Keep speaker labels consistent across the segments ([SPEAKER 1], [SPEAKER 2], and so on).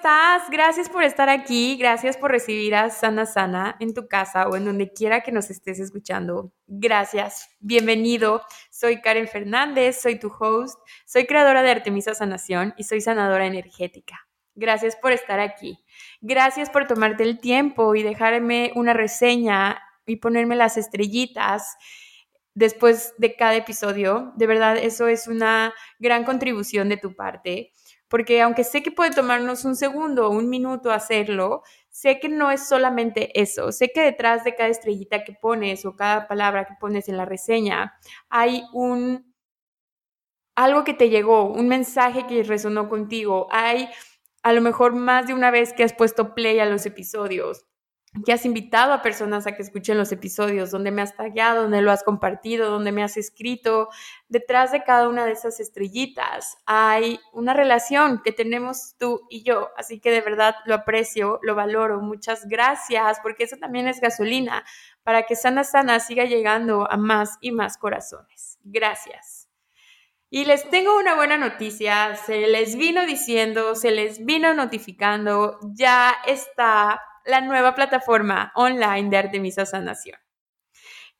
[SPEAKER 1] Estás? Gracias por estar aquí, gracias por recibir a Sana Sana en tu casa o en donde quiera que nos estés escuchando. Gracias, bienvenido. Soy Karen Fernández, soy tu host, soy creadora de Artemisa Sanación y soy sanadora energética. Gracias por estar aquí. Gracias por tomarte el tiempo y dejarme una reseña y ponerme las estrellitas después de cada episodio. De verdad, eso es una gran contribución de tu parte porque aunque sé que puede tomarnos un segundo o un minuto hacerlo, sé que no es solamente eso, sé que detrás de cada estrellita que pones o cada palabra que pones en la reseña hay un algo que te llegó, un mensaje que resonó contigo, hay a lo mejor más de una vez que has puesto play a los episodios que has invitado a personas a que escuchen los episodios, donde me has tagueado, donde lo has compartido, donde me has escrito. Detrás de cada una de esas estrellitas hay una relación que tenemos tú y yo, así que de verdad lo aprecio, lo valoro. Muchas gracias, porque eso también es gasolina para que Sana Sana siga llegando a más y más corazones. Gracias. Y les tengo una buena noticia, se les vino diciendo, se les vino notificando, ya está la nueva plataforma online de Artemisa Sanación.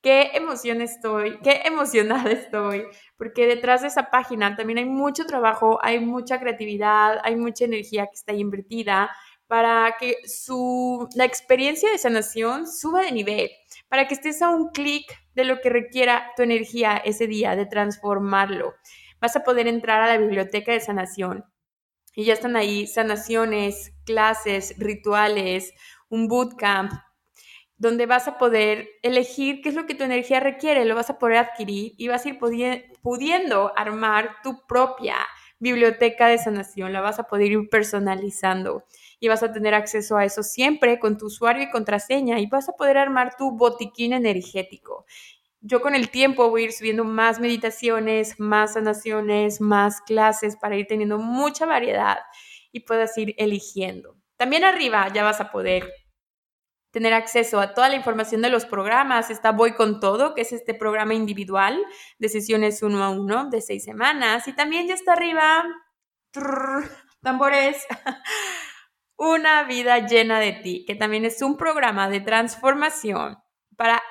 [SPEAKER 1] Qué emoción estoy, qué emocionada estoy, porque detrás de esa página también hay mucho trabajo, hay mucha creatividad, hay mucha energía que está invertida para que su, la experiencia de sanación suba de nivel, para que estés a un clic de lo que requiera tu energía ese día, de transformarlo. Vas a poder entrar a la biblioteca de sanación y ya están ahí sanaciones, clases, rituales, un bootcamp, donde vas a poder elegir qué es lo que tu energía requiere, lo vas a poder adquirir y vas a ir pudiendo armar tu propia biblioteca de sanación, la vas a poder ir personalizando y vas a tener acceso a eso siempre con tu usuario y contraseña y vas a poder armar tu botiquín energético. Yo con el tiempo voy a ir subiendo más meditaciones, más sanaciones, más clases para ir teniendo mucha variedad y puedas ir eligiendo. También arriba ya vas a poder tener acceso a toda la información de los programas. Está Voy con Todo, que es este programa individual de sesiones uno a uno de seis semanas. Y también ya está arriba, tambores, Una vida llena de ti, que también es un programa de transformación para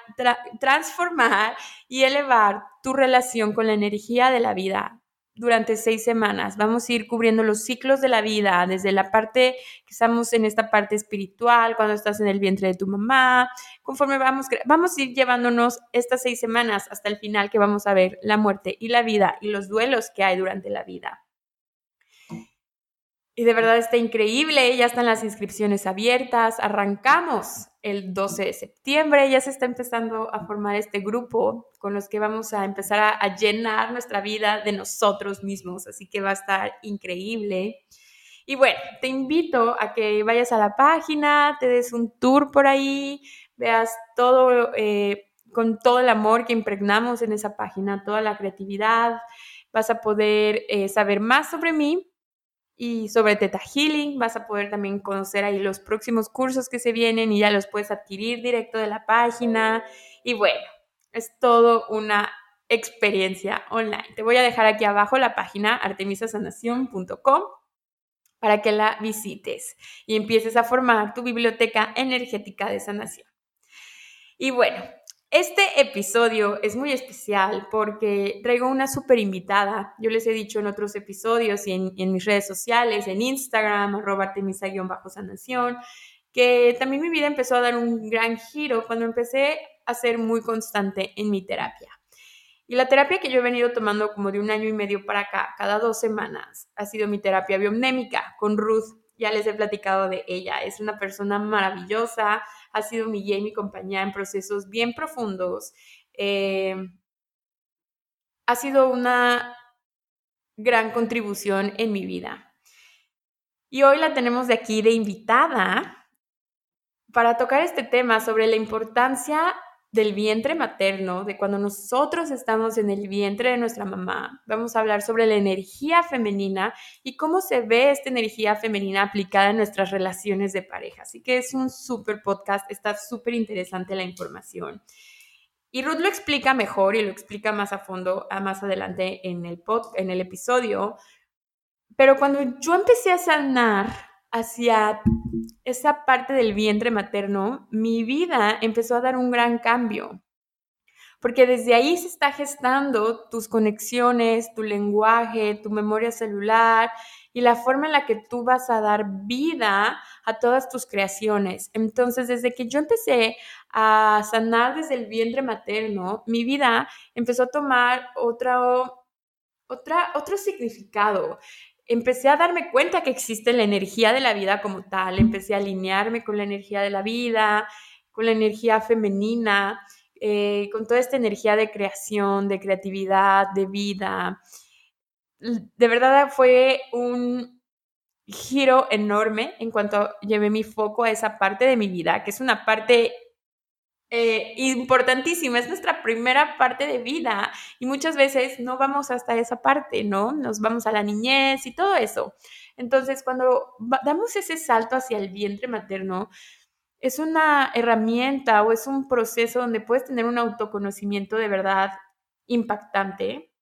[SPEAKER 1] transformar y elevar tu relación con la energía de la vida durante seis semanas. Vamos a ir cubriendo los ciclos de la vida, desde la parte que estamos en esta parte espiritual, cuando estás en el vientre de tu mamá, conforme vamos, vamos a ir llevándonos estas seis semanas hasta el final que vamos a ver la muerte y la vida y los duelos que hay durante la vida. Y de verdad está increíble, ya están las inscripciones abiertas, arrancamos el 12 de septiembre, ya se está empezando a formar este grupo con los que vamos a empezar a, llenar nuestra vida de nosotros mismos, así que va a estar increíble. Y bueno, te invito a que vayas a la página, te des un tour por ahí, veas todo eh, con todo el amor que impregnamos en esa página, toda la creatividad, vas a poder eh, saber más sobre mí y sobre Teta Healing. Vas a poder también conocer ahí los próximos cursos que se vienen y ya los puedes adquirir directo de la página. Y bueno, es todo una experiencia online. Te voy a dejar aquí abajo la página artemisasanación.com para que la visites y empieces a formar tu biblioteca energética de sanación. Y bueno, este episodio es muy especial porque traigo una súper invitada. Yo les he dicho en otros episodios y en, mis redes sociales, en Instagram, arroba artemisa-sanación, que también mi vida empezó a dar un gran giro cuando empecé a ser muy constante en mi terapia. Y la terapia que yo he venido tomando como de un año y medio para acá, cada dos semanas, ha sido mi terapia biomnémica con Ruth. Ya les he platicado de ella. Es una persona maravillosa ha sido mi guía y mi compañía en procesos bien profundos. Eh, ha sido una gran contribución en mi vida. Y hoy la tenemos de aquí de invitada para tocar este tema sobre la importancia del vientre materno, de cuando nosotros estamos en el vientre de nuestra mamá. Vamos a hablar sobre la energía femenina y cómo se ve esta energía femenina aplicada en nuestras relaciones de pareja. Así que es un súper podcast, está súper interesante la información. Y Ruth lo explica mejor y lo explica más a fondo más adelante en el, pod, en el episodio. Pero cuando yo empecé a sanar hacia esa parte del vientre materno, mi vida empezó a dar un gran cambio. Porque desde ahí se está gestando tus conexiones, tu lenguaje, tu memoria celular y la forma en la que tú vas a dar vida a todas tus creaciones. Entonces, desde que yo empecé a sanar desde el vientre materno, mi vida empezó a tomar otro, otra, otro significado empecé a darme cuenta que existe la energía de la vida como tal, empecé a alinearme con la energía de la vida, con la energía femenina, eh, con toda esta energía de creación, de creatividad, de vida. De verdad fue un giro enorme en cuanto llevé mi foco a esa parte de mi vida, que es una parte eh, importantísima, es nuestra primera parte de vida y muchas veces no vamos hasta esa parte, ¿no? Nos vamos a la niñez y todo eso. Entonces, cuando damos ese salto hacia el vientre materno, es una herramienta o es un proceso donde puedes tener un autoconocimiento de verdad impactante.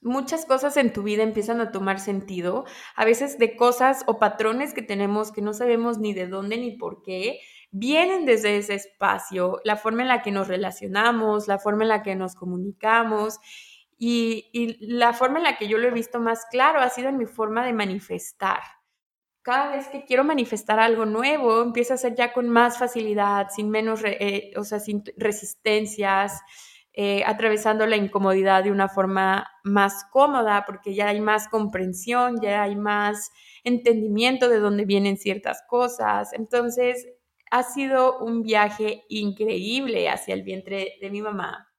[SPEAKER 1] Muchas cosas en tu vida empiezan a tomar sentido, a veces de cosas o patrones que tenemos que no sabemos ni de dónde ni por qué, vienen desde ese espacio, la forma en la que nos relacionamos, la forma en la que nos comunicamos y, la forma en la que yo lo he visto más claro ha sido en mi forma de manifestar. Cada vez que quiero manifestar algo nuevo, empieza a ser ya con más facilidad, sin menos, eh, o sea, sin resistencias, eh, atravesando la incomodidad de una forma más cómoda, porque ya hay más comprensión, ya hay más entendimiento de dónde vienen ciertas cosas. Entonces, ha sido un viaje increíble hacia el vientre de mi mamá.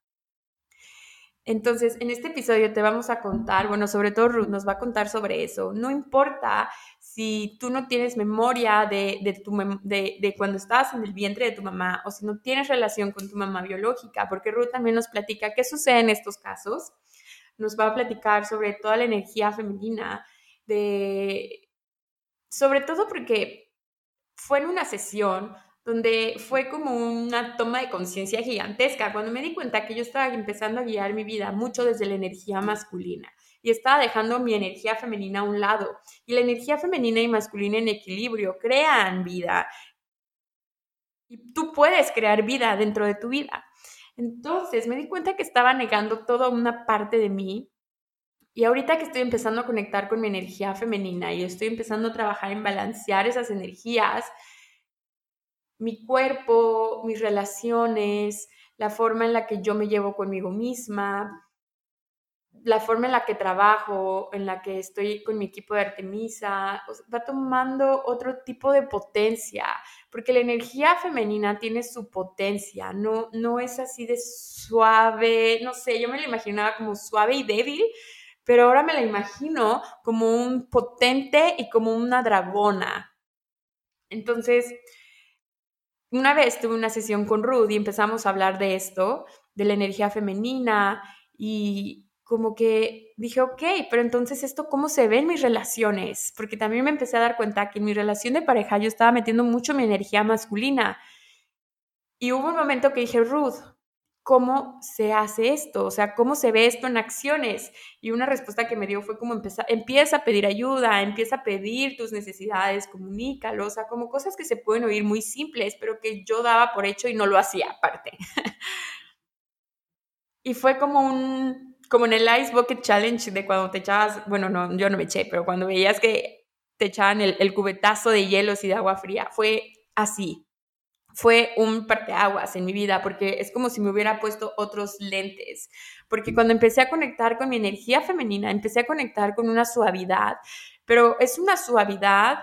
[SPEAKER 1] Entonces, en este episodio te vamos a contar, bueno, sobre todo Ruth nos va a contar sobre eso. No importa si tú no tienes memoria de, de, de, cuando estabas en el vientre de tu mamá o si no tienes relación con tu mamá biológica, porque Ruth también nos platica qué sucede en estos casos. Nos va a platicar sobre toda la energía femenina, de, sobre todo porque fue en una sesión donde fue como una toma de conciencia gigantesca, cuando me di cuenta que yo estaba empezando a guiar mi vida mucho desde la energía masculina y estaba dejando mi energía femenina a un lado. Y la energía femenina y masculina en equilibrio crean vida. Y tú puedes crear vida dentro de tu vida. Entonces me di cuenta que estaba negando toda una parte de mí. Y ahorita que estoy empezando a conectar con mi energía femenina y estoy empezando a trabajar en balancear esas energías, mi cuerpo, mis relaciones, la forma en la que yo me llevo conmigo misma, la forma en la que trabajo, en la que estoy con mi equipo de Artemisa, va tomando otro tipo de potencia, porque la energía femenina tiene su potencia, no, no es así de suave, no sé, yo me la imaginaba como suave y débil, pero ahora me la imagino como un potente y como una dragona. Entonces, una vez tuve una sesión con Ruth y empezamos a hablar de esto, de la energía femenina y como que dije, ok, pero entonces esto cómo se ve en mis relaciones, porque también me empecé a dar cuenta que en mi relación de pareja yo estaba metiendo mucho mi energía masculina. Y hubo un momento que dije, Ruth, ¿cómo se hace esto? O sea, ¿cómo se ve esto en acciones? Y una respuesta que me dio fue como empieza, empieza a pedir ayuda, empieza a pedir tus necesidades, comunícalo, o sea, como cosas que se pueden oír muy simples, pero que yo daba por hecho y no lo hacía aparte. y fue como un, como en el Ice Bucket Challenge de cuando te echabas, bueno, no, yo no me eché, pero cuando veías que te echaban el, el cubetazo de hielos y de agua fría, fue así fue un parteaguas en mi vida porque es como si me hubiera puesto otros lentes. Porque cuando empecé a conectar con mi energía femenina, empecé a conectar con una suavidad, pero es una suavidad,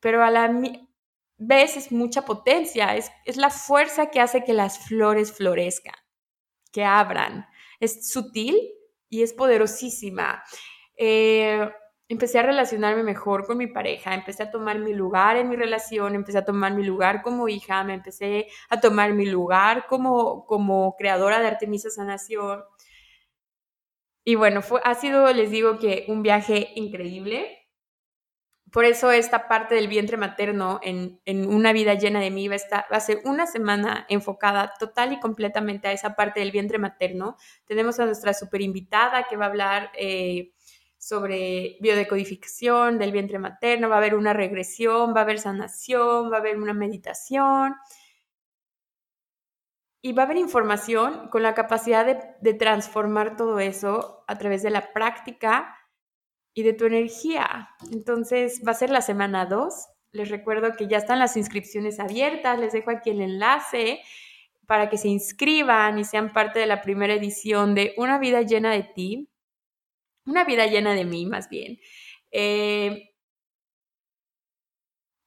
[SPEAKER 1] pero a la vez es mucha potencia, es, es la fuerza que hace que las flores florezcan, que abran. Es sutil y es poderosísima. Eh,
[SPEAKER 2] empecé a relacionarme mejor con mi pareja, empecé a tomar mi lugar en mi relación, empecé a tomar mi lugar como hija, me empecé a tomar mi lugar como, como creadora de Artemisa Sanación. Y bueno, fue, ha sido, les digo que un viaje increíble. Por eso esta parte del vientre materno en, una vida llena de mí va a, estar, va a ser una semana enfocada total y completamente a esa parte del vientre materno. Tenemos a nuestra super invitada que va a hablar eh, sobre biodecodificación del vientre materno, va a haber una regresión, va a haber sanación, va a haber una meditación y va a haber información con la capacidad de, transformar todo eso a través de la práctica y de tu energía. Entonces va a ser la semana 2. Les recuerdo que ya están las inscripciones abiertas. Les dejo aquí el enlace para que se inscriban y sean parte de la primera edición de Una vida llena de ti. Una vida llena de mí, más bien. Eh,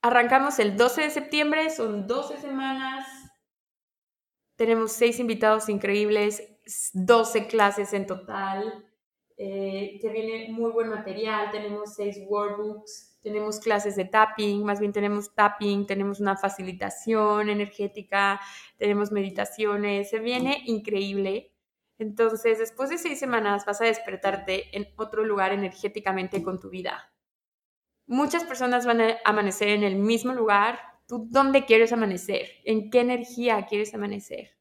[SPEAKER 2] arrancamos el 12 de septiembre, son 12 semanas. Tenemos seis invitados increíbles, 12 clases en total eh, que viene muy buen material, tenemos seis workbooks, tenemos clases de tapping, más bien tenemos tapping, tenemos una facilitación energética, tenemos meditaciones, se viene increíble. Entonces, después de seis semanas vas a despertarte en otro lugar energéticamente con tu vida. Muchas personas van a amanecer en el mismo lugar. ¿Tú dónde quieres amanecer? ¿En qué energía quieres amanecer?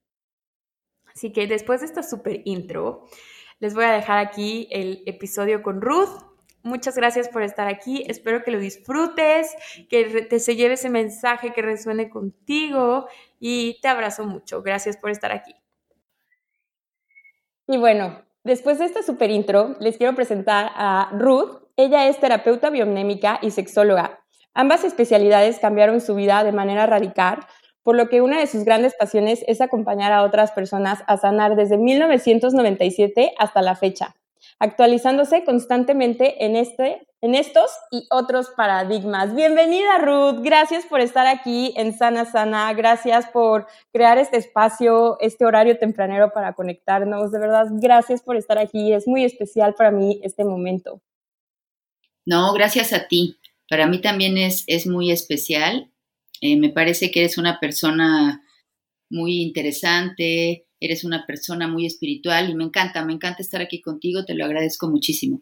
[SPEAKER 2] Así que después de esta super intro, les voy a dejar aquí el episodio con Ruth. Muchas gracias por estar aquí. Espero que lo disfrutes, que te se lleve ese mensaje que resuene contigo y te abrazo mucho. Gracias por estar aquí.
[SPEAKER 1] Y bueno, después de esta super intro, les quiero presentar a Ruth. Ella es terapeuta biomnémica y sexóloga. Ambas especialidades cambiaron su vida de manera radical por lo que una de sus grandes pasiones es acompañar a otras personas a sanar desde 1997 hasta la fecha, actualizándose constantemente en, este, en estos y otros paradigmas. Bienvenida Ruth, gracias por estar aquí en Sana Sana, gracias por crear este espacio, este horario tempranero para conectarnos, de verdad, gracias por estar aquí, es muy especial para mí este momento.
[SPEAKER 3] No, gracias a ti. Para mí también es, es muy especial eh, me parece que eres una persona muy interesante, eres una persona muy espiritual y me encanta, me encanta estar aquí contigo, te lo agradezco muchísimo.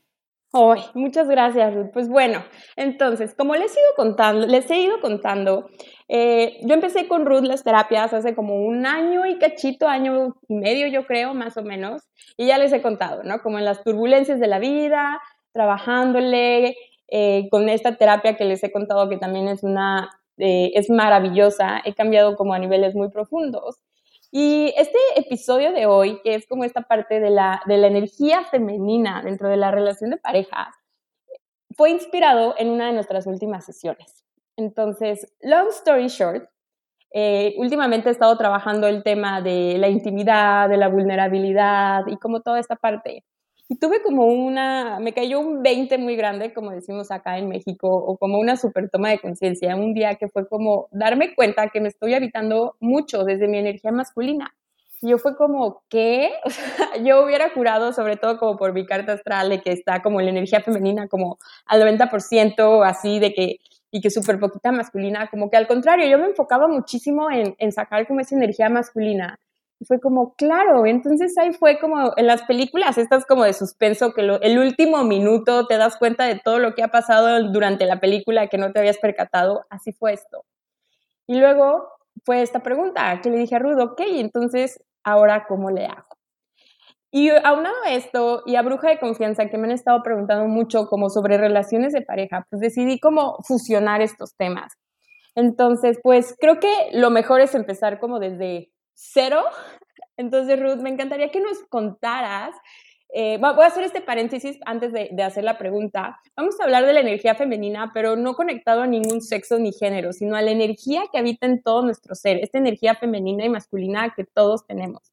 [SPEAKER 1] Ay, muchas gracias, Ruth. Pues bueno, entonces, como les he ido contando, les he ido contando, eh, yo empecé con Ruth las terapias hace como un año y cachito, año y medio, yo creo, más o menos, y ya les he contado, ¿no? Como en las turbulencias de la vida, trabajándole eh, con esta terapia que les he contado que también es una eh, es maravillosa, he cambiado como a niveles muy profundos. Y este episodio de hoy, que es como esta parte de la, de la energía femenina dentro de la relación de pareja, fue inspirado en una de nuestras últimas sesiones. Entonces, long story short, eh, últimamente he estado trabajando el tema de la intimidad, de la vulnerabilidad y como toda esta parte. Y tuve como una, me cayó un 20 muy grande, como decimos acá en México, o como una super toma de conciencia, un día que fue como darme cuenta que me estoy habitando mucho desde mi energía masculina. Y yo fue como, ¿qué? Yo hubiera curado, sobre todo como por mi carta astral, de que está como la energía femenina como al 90%, así de que, y que súper poquita masculina, como que al contrario, yo me enfocaba muchísimo en, en sacar como esa energía masculina fue como, claro, entonces ahí fue como en las películas estas como de suspenso, que el último minuto te das cuenta de todo lo que ha pasado durante la película que no te habías percatado, así fue esto. Y luego fue esta pregunta que le dije a Rudo, ok, entonces, ¿ahora cómo le hago? Y aunado a esto y a Bruja de Confianza, que me han estado preguntando mucho como sobre relaciones de pareja, pues decidí como fusionar estos temas. Entonces, pues creo que lo mejor es empezar como desde cero. Entonces, Ruth, me encantaría que nos contaras. Eh, voy a hacer este paréntesis antes de, hacer la pregunta. Vamos a hablar de la energía femenina, pero no conectado a ningún sexo ni género, sino a la energía que habita en todo nuestro ser, esta energía femenina y masculina que todos tenemos.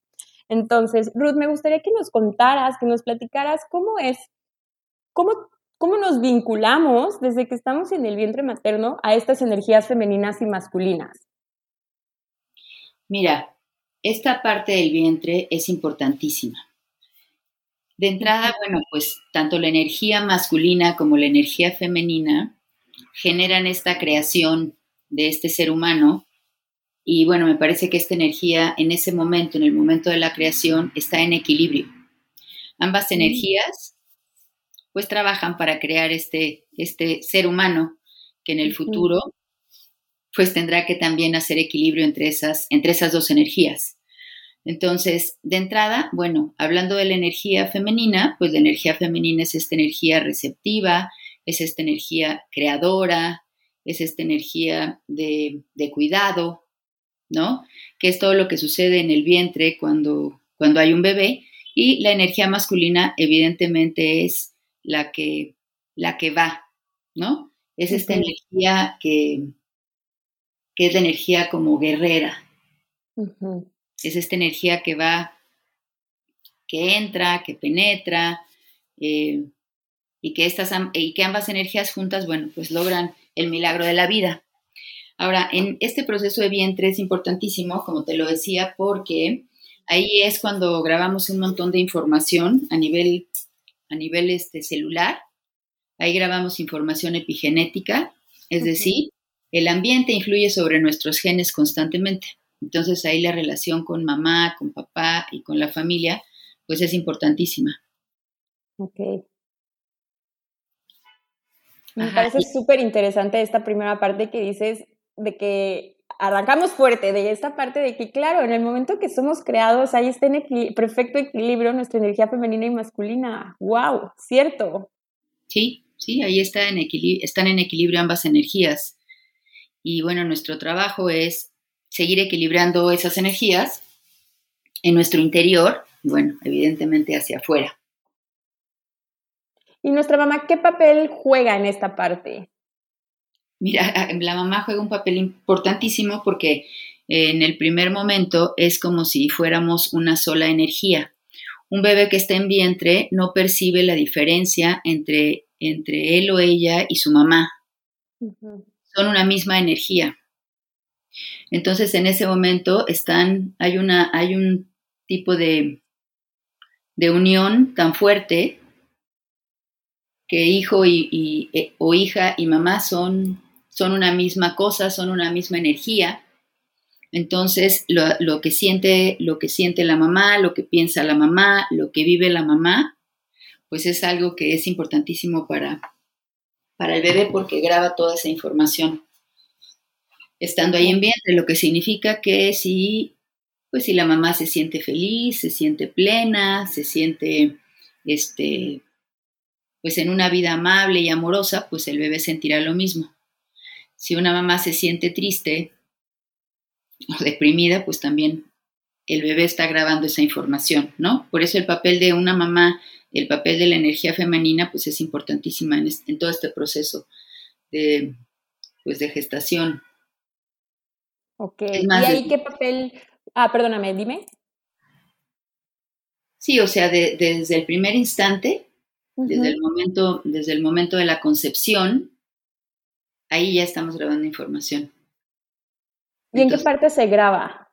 [SPEAKER 1] Entonces, Ruth, me gustaría que nos contaras, que nos platicaras cómo es, cómo, cómo nos vinculamos desde que estamos en el vientre materno a estas energías femeninas y masculinas.
[SPEAKER 3] Mira, esta parte del vientre es importantísima. De entrada, bueno, pues tanto la energía masculina como la energía femenina generan esta creación de este ser humano. Y bueno, me parece que esta energía en ese momento, en el momento de la creación, está en equilibrio. Ambas energías pues trabajan para crear este, este ser humano que en el futuro pues tendrá que también hacer equilibrio entre esas, entre esas dos energías. Entonces, de entrada, bueno, hablando de la energía femenina, pues la energía femenina es esta energía receptiva, es esta energía creadora, es esta energía de, cuidado, ¿no? Que es todo lo que sucede en el vientre cuando, cuando hay un bebé. Y la energía masculina, evidentemente, es la que, la que va, ¿no? Es esta energía que, que es la energía como guerrera es esta energía que va, que entra, que penetra, eh, y, que estas, y que ambas energías juntas, bueno, pues logran el milagro de la vida. Ahora, en este proceso de vientre es importantísimo, como te lo decía, porque ahí es cuando grabamos un montón de información a nivel, a nivel este, celular. Ahí grabamos información epigenética, es decir, el ambiente influye sobre nuestros genes constantemente. Entonces ahí la relación con mamá, con papá y con la familia, pues es importantísima.
[SPEAKER 1] Ok. Me parece súper interesante esta primera parte que dices de que arrancamos fuerte, de esta parte de que, claro, en el momento que somos creados, ahí está en perfecto equilibrio nuestra energía femenina y masculina. ¡Wow! ¿Cierto?
[SPEAKER 3] Sí, sí, ahí está en están en equilibrio ambas energías. Y bueno, nuestro trabajo es seguir equilibrando esas energías en nuestro interior, bueno, evidentemente hacia afuera.
[SPEAKER 1] ¿Y nuestra mamá qué papel juega en esta parte?
[SPEAKER 3] Mira, la mamá juega un papel importantísimo porque en el primer momento es como si fuéramos una sola energía. Un bebé que está en vientre no percibe la diferencia entre, entre él o ella y su mamá. Son una misma energía. Entonces, en ese momento están, hay, una, hay un tipo de, de unión tan fuerte que hijo y, eh, o hija y mamá son, son una misma cosa, son una misma energía. Entonces, lo, que siente, lo que siente la mamá, lo que piensa la mamá, lo que vive la mamá, pues es algo que es importantísimo para, para el bebé porque graba toda esa información estando ahí en vientre, lo que significa que si, pues si la mamá se siente feliz, se siente plena, se siente, este, pues en una vida amable y amorosa, pues el bebé sentirá lo mismo. Si una mamá se siente triste o deprimida, pues también el bebé está grabando esa información, ¿no? Por eso el papel de una mamá, el papel de la energía femenina, pues es importantísima en, en todo este proceso de, pues de gestación.
[SPEAKER 1] Ok, ¿y ahí qué papel? Ah, perdóname, dime.
[SPEAKER 3] Sí, o sea, desde el primer instante, desde, el momento, desde el momento de la concepción, ahí ya estamos grabando información.
[SPEAKER 1] ¿Y en qué parte se graba?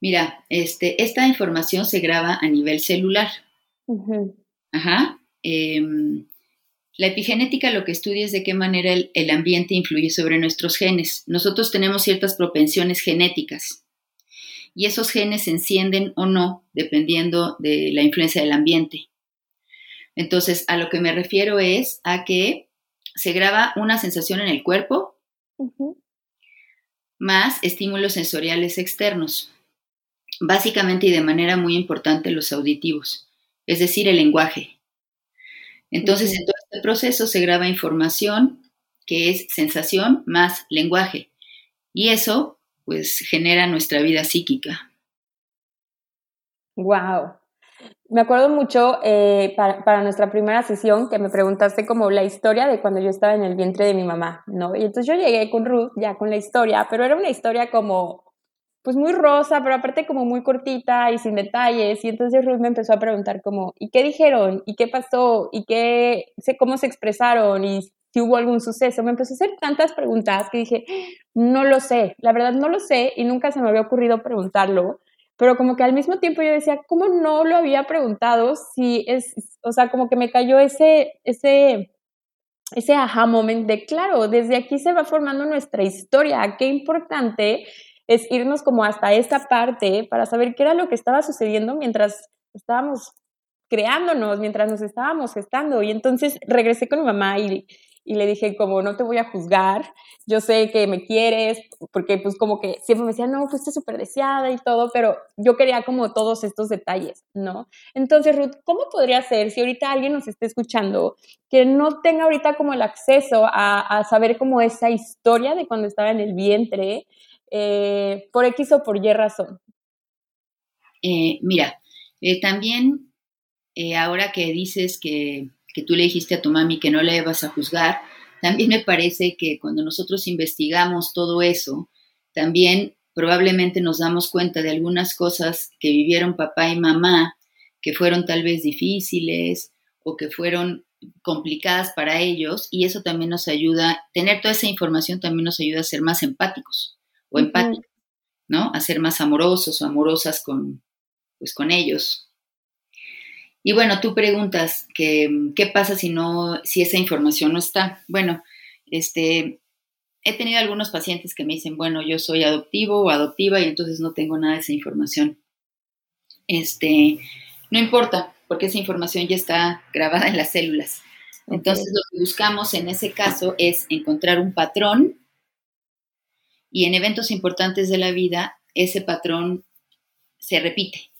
[SPEAKER 3] Mira, este, esta información se graba a nivel celular. Ajá. Em, la epigenética lo que estudia es de qué manera el, ambiente influye sobre nuestros genes. Nosotros tenemos ciertas propensiones genéticas y esos genes se encienden o no dependiendo de la influencia del ambiente. Entonces, a lo que me refiero es a que se graba una sensación en el cuerpo más estímulos sensoriales externos, básicamente y de manera muy importante los auditivos, es decir, el lenguaje. Entonces, en todo este proceso se graba información que es sensación más lenguaje. Y eso, pues, genera nuestra vida psíquica.
[SPEAKER 1] Wow. Me acuerdo mucho eh, para, nuestra primera sesión que me preguntaste como la historia de cuando yo estaba en el vientre de mi mamá, ¿no? Y entonces yo llegué con Ruth ya con la historia, pero era una historia como pues muy rosa, pero aparte como muy cortita y sin detalles. Y entonces Ruth me empezó a preguntar como, ¿y qué dijeron? ¿Y qué pasó? ¿Y qué, sé cómo se expresaron? ¿Y si hubo algún suceso? Me empezó a hacer tantas preguntas que dije, no lo sé, la verdad no lo sé y nunca se me había ocurrido preguntarlo. pero como que al mismo tiempo yo decía, ¿cómo no lo había preguntado? Si es, o sea, como que me cayó ese, ese, ese aha moment de, claro, desde aquí se va formando nuestra historia, qué importante es irnos como hasta esta parte para saber qué era lo que estaba sucediendo mientras estábamos creándonos, mientras nos estábamos gestando. Y entonces regresé con mi mamá y, y le dije como no te voy a juzgar, yo sé que me quieres, porque pues como que siempre me decía, no, fuiste súper deseada y todo, pero yo quería como todos estos detalles, ¿no? Entonces, Ruth, ¿cómo podría ser si ahorita alguien nos esté escuchando que no tenga ahorita como el acceso a, saber como esa historia de cuando estaba en el vientre, eh, por X o por Y razón?
[SPEAKER 3] Eh, mira, eh, también ahora que dices que que tú le dijiste a tu mami que no le vas a juzgar, también me parece que cuando nosotros investigamos todo eso, también probablemente nos damos cuenta de algunas cosas que vivieron papá y mamá, que fueron tal vez difíciles o que fueron complicadas para ellos, y eso también nos ayuda, tener toda esa información también nos ayuda a ser más empáticos o empáticos, ¿no? A ser más amorosos o amorosas con, pues, con ellos. Y bueno, tú preguntas que, qué pasa si no, si esa información no está. Bueno, este, he tenido algunos pacientes que me dicen, bueno, yo soy adoptivo o adoptiva y entonces no tengo nada de esa información. Este, no importa, porque esa información ya está grabada en las células. Entonces, lo que buscamos en ese caso es encontrar un patrón y en eventos importantes de la vida, ese patrón se repite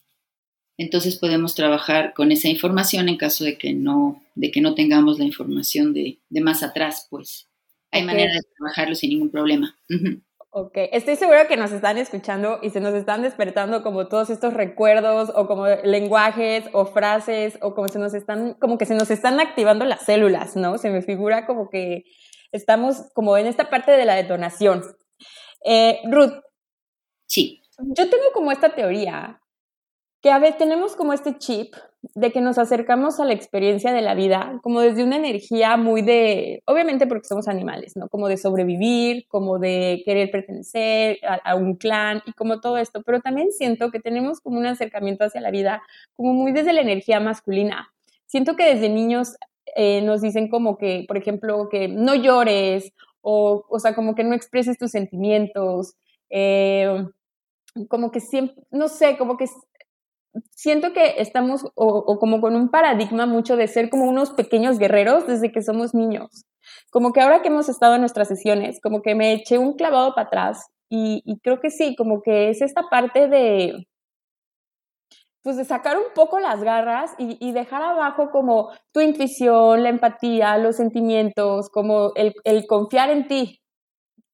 [SPEAKER 3] entonces podemos trabajar con esa información en caso de que no, de que no tengamos la información de, más atrás, pues hay manera de trabajarlo sin ningún problema.
[SPEAKER 1] Ok, estoy segura que nos están escuchando y se nos están despertando como todos estos recuerdos o como lenguajes o frases o como se nos están, como que se nos están activando las células, ¿no? Se me figura como que estamos como en esta parte de la detonación. Eh, Ruth.
[SPEAKER 3] Sí.
[SPEAKER 1] Yo tengo como esta teoría que a veces tenemos como este chip de que nos acercamos a la experiencia de la vida como desde una energía muy de, obviamente porque somos animales, ¿no? Como de sobrevivir, como de querer pertenecer a, un clan y como todo esto, pero también siento que tenemos como un acercamiento hacia la vida como muy desde la energía masculina. Siento que desde niños eh, nos dicen como que, por ejemplo, que no llores o, o sea, como que no expreses tus sentimientos. Eh, como que siempre, no sé, como que siento que estamos o, como con un paradigma mucho de ser como unos pequeños guerreros desde que somos niños. Como que ahora que hemos estado en nuestras sesiones, como que me eché un clavado para atrás y, creo que sí, como que es esta parte de, pues de sacar un poco las garras y, dejar abajo como tu intuición, la empatía, los sentimientos, como el, el confiar en ti.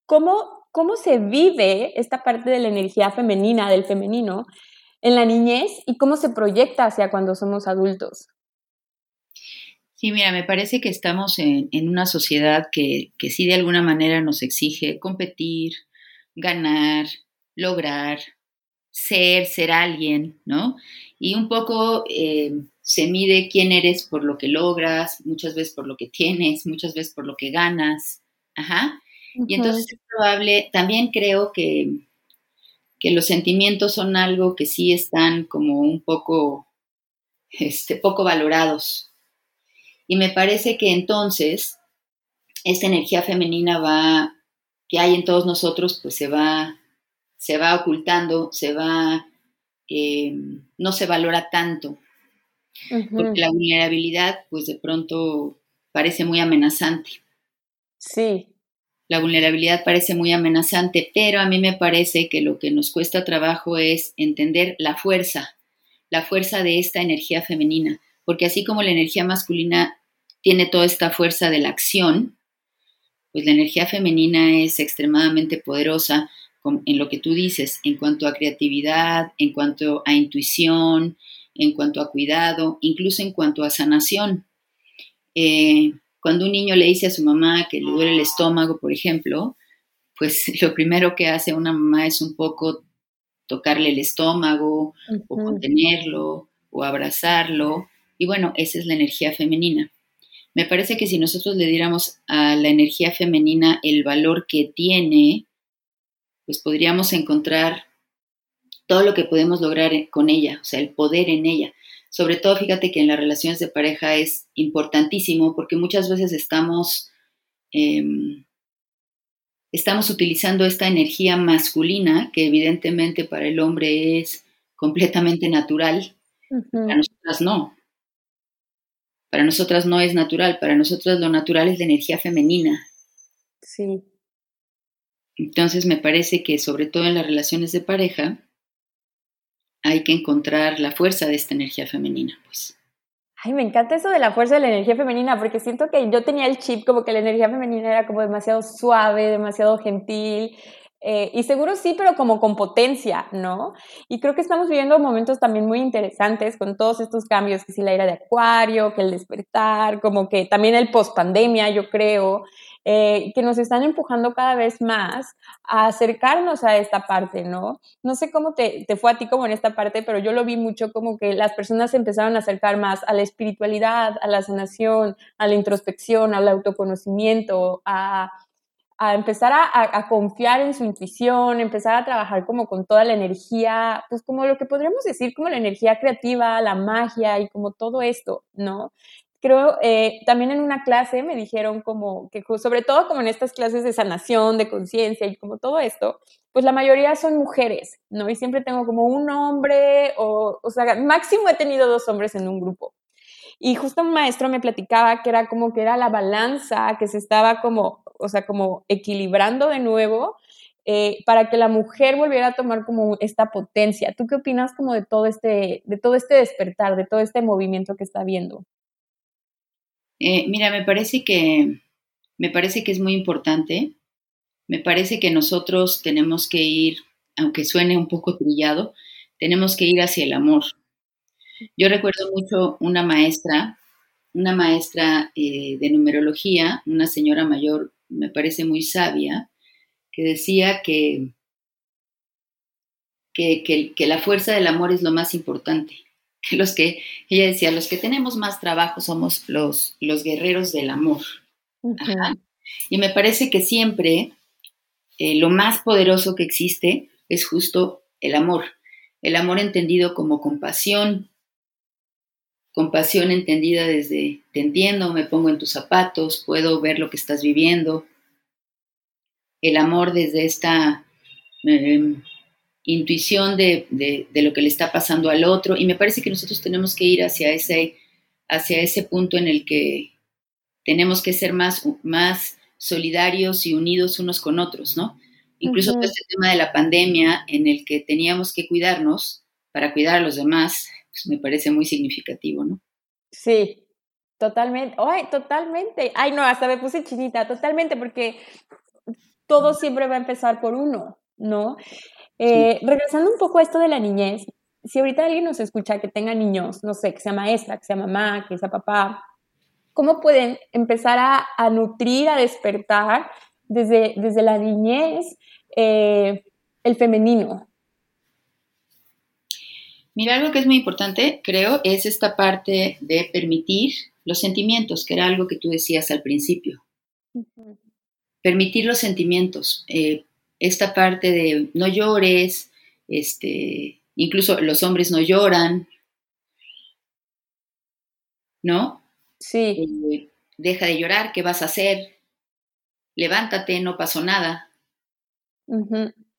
[SPEAKER 1] ¿Cómo, ¿Cómo se vive esta parte de la energía femenina, del femenino, en la niñez y cómo se proyecta hacia cuando somos adultos.
[SPEAKER 3] Sí, mira, me parece que estamos en, una sociedad que, que, sí de alguna manera nos exige competir, ganar, lograr, ser, ser alguien, ¿no? Y un poco eh, se mide quién eres por lo que logras, muchas veces por lo que tienes, muchas veces por lo que ganas. Ajá. Y entonces es probable, también creo que que los sentimientos son algo que sí están como un poco, este, poco valorados. Y me parece que entonces esta energía femenina va, que hay en todos nosotros, pues se va, se va ocultando, se va, eh, no se valora tanto. Porque la vulnerabilidad, pues de pronto parece muy amenazante.
[SPEAKER 1] Sí,
[SPEAKER 3] la vulnerabilidad parece muy amenazante, pero a mí me parece que lo que nos cuesta trabajo es entender la fuerza, la fuerza de esta energía femenina, porque así como la energía masculina tiene toda esta fuerza de la acción, pues la energía femenina es extremadamente poderosa en lo que tú dices, en cuanto a creatividad, en cuanto a intuición, en cuanto a cuidado, incluso en cuanto a sanación. Eh, cuando un niño le dice a su mamá que le duele el estómago, por ejemplo, pues lo primero que hace una mamá es un poco tocarle el estómago o contenerlo o abrazarlo. Y bueno, esa es la energía femenina. Me parece que si nosotros le diéramos a la energía femenina el valor que tiene, pues podríamos encontrar todo lo que podemos lograr con ella, o sea, el poder en ella. Sobre todo, fíjate que en las relaciones de pareja es importantísimo porque muchas veces estamos, em, estamos utilizando esta energía masculina que evidentemente para el hombre es completamente natural, para nosotras no. Para nosotras no es natural, para nosotras lo natural es la energía femenina.
[SPEAKER 1] Sí.
[SPEAKER 3] Entonces me parece que sobre todo en las relaciones de pareja hay que encontrar la fuerza de esta energía femenina, pues.
[SPEAKER 1] Ay, me encanta eso de la fuerza de la energía femenina, porque siento que yo tenía el chip como que la energía femenina era como demasiado suave, demasiado gentil, eh, y seguro sí, pero como con potencia, ¿no? Y creo que estamos viviendo momentos también muy interesantes con todos estos cambios, que si la era de Acuario, que el despertar, como que también el post pandemia, yo creo, eh, que nos están empujando cada vez más a acercarnos a esta parte, ¿no? No sé cómo te, te, fue a ti como en esta parte, pero yo lo vi mucho como que las personas se empezaron a acercar más a la espiritualidad, a la sanación, a la introspección, al autoconocimiento, a, a empezar a, a, confiar en su intuición, empezar a trabajar como con toda la energía, pues como lo que podríamos decir como la energía creativa, la magia y como todo esto, ¿no? Creo, eh, también en una clase me dijeron como que sobre todo como en estas clases de sanación, de conciencia y como todo esto, pues la mayoría son mujeres, ¿no? Y siempre tengo como un hombre o, o sea, máximo he tenido dos hombres en un grupo. Y justo un maestro me platicaba que era como que era la balanza que se estaba como, o sea, como equilibrando de nuevo eh, para que la mujer volviera a tomar como esta potencia. ¿Tú qué opinas como de todo este, de todo este despertar, de todo este movimiento que está viendo?
[SPEAKER 3] Eh, mira, me parece que me parece que es muy importante. Me parece que nosotros tenemos que ir, aunque suene un poco trillado, tenemos que ir hacia el amor. Yo recuerdo mucho una maestra, una maestra eh, de numerología, una señora mayor, me parece muy sabia, que decía que, que, que la fuerza del amor es lo más importante los que, ella decía, los que tenemos más trabajo somos los, los guerreros del amor. Y me parece que siempre eh, lo más poderoso que existe es justo el amor. El amor entendido como compasión, compasión entendida desde te entiendo, me pongo en tus zapatos, puedo ver lo que estás viviendo. El amor desde esta em, intuición de, de, lo que le está pasando al otro y me parece que nosotros tenemos que ir hacia ese, hacia ese punto en el que tenemos que ser más, más solidarios y unidos unos con otros, ¿no? Incluso todo este tema de la pandemia en el que teníamos que cuidarnos para cuidar a los demás, pues me parece muy significativo, ¿no?
[SPEAKER 1] Sí, totalmente. Ay, totalmente. Ay, no, hasta me puse chinita, totalmente, porque todo siempre va a empezar por uno, ¿no? Eh, regresando un poco a esto de la niñez, si ahorita alguien nos escucha que tenga niños, no sé, que sea maestra, que sea mamá, que sea papá, ¿cómo pueden empezar a, nutrir, a despertar desde, desde la niñez eh, el femenino?
[SPEAKER 3] Mira, algo que es muy importante, creo, es esta parte de permitir los sentimientos, que era algo que tú decías al principio. Permitir los sentimientos. Eh, esta parte de no llores, este, incluso los hombres no lloran, ¿no?
[SPEAKER 1] Sí.
[SPEAKER 3] Eh, deja de llorar, ¿qué vas a hacer? Levántate, no pasó nada.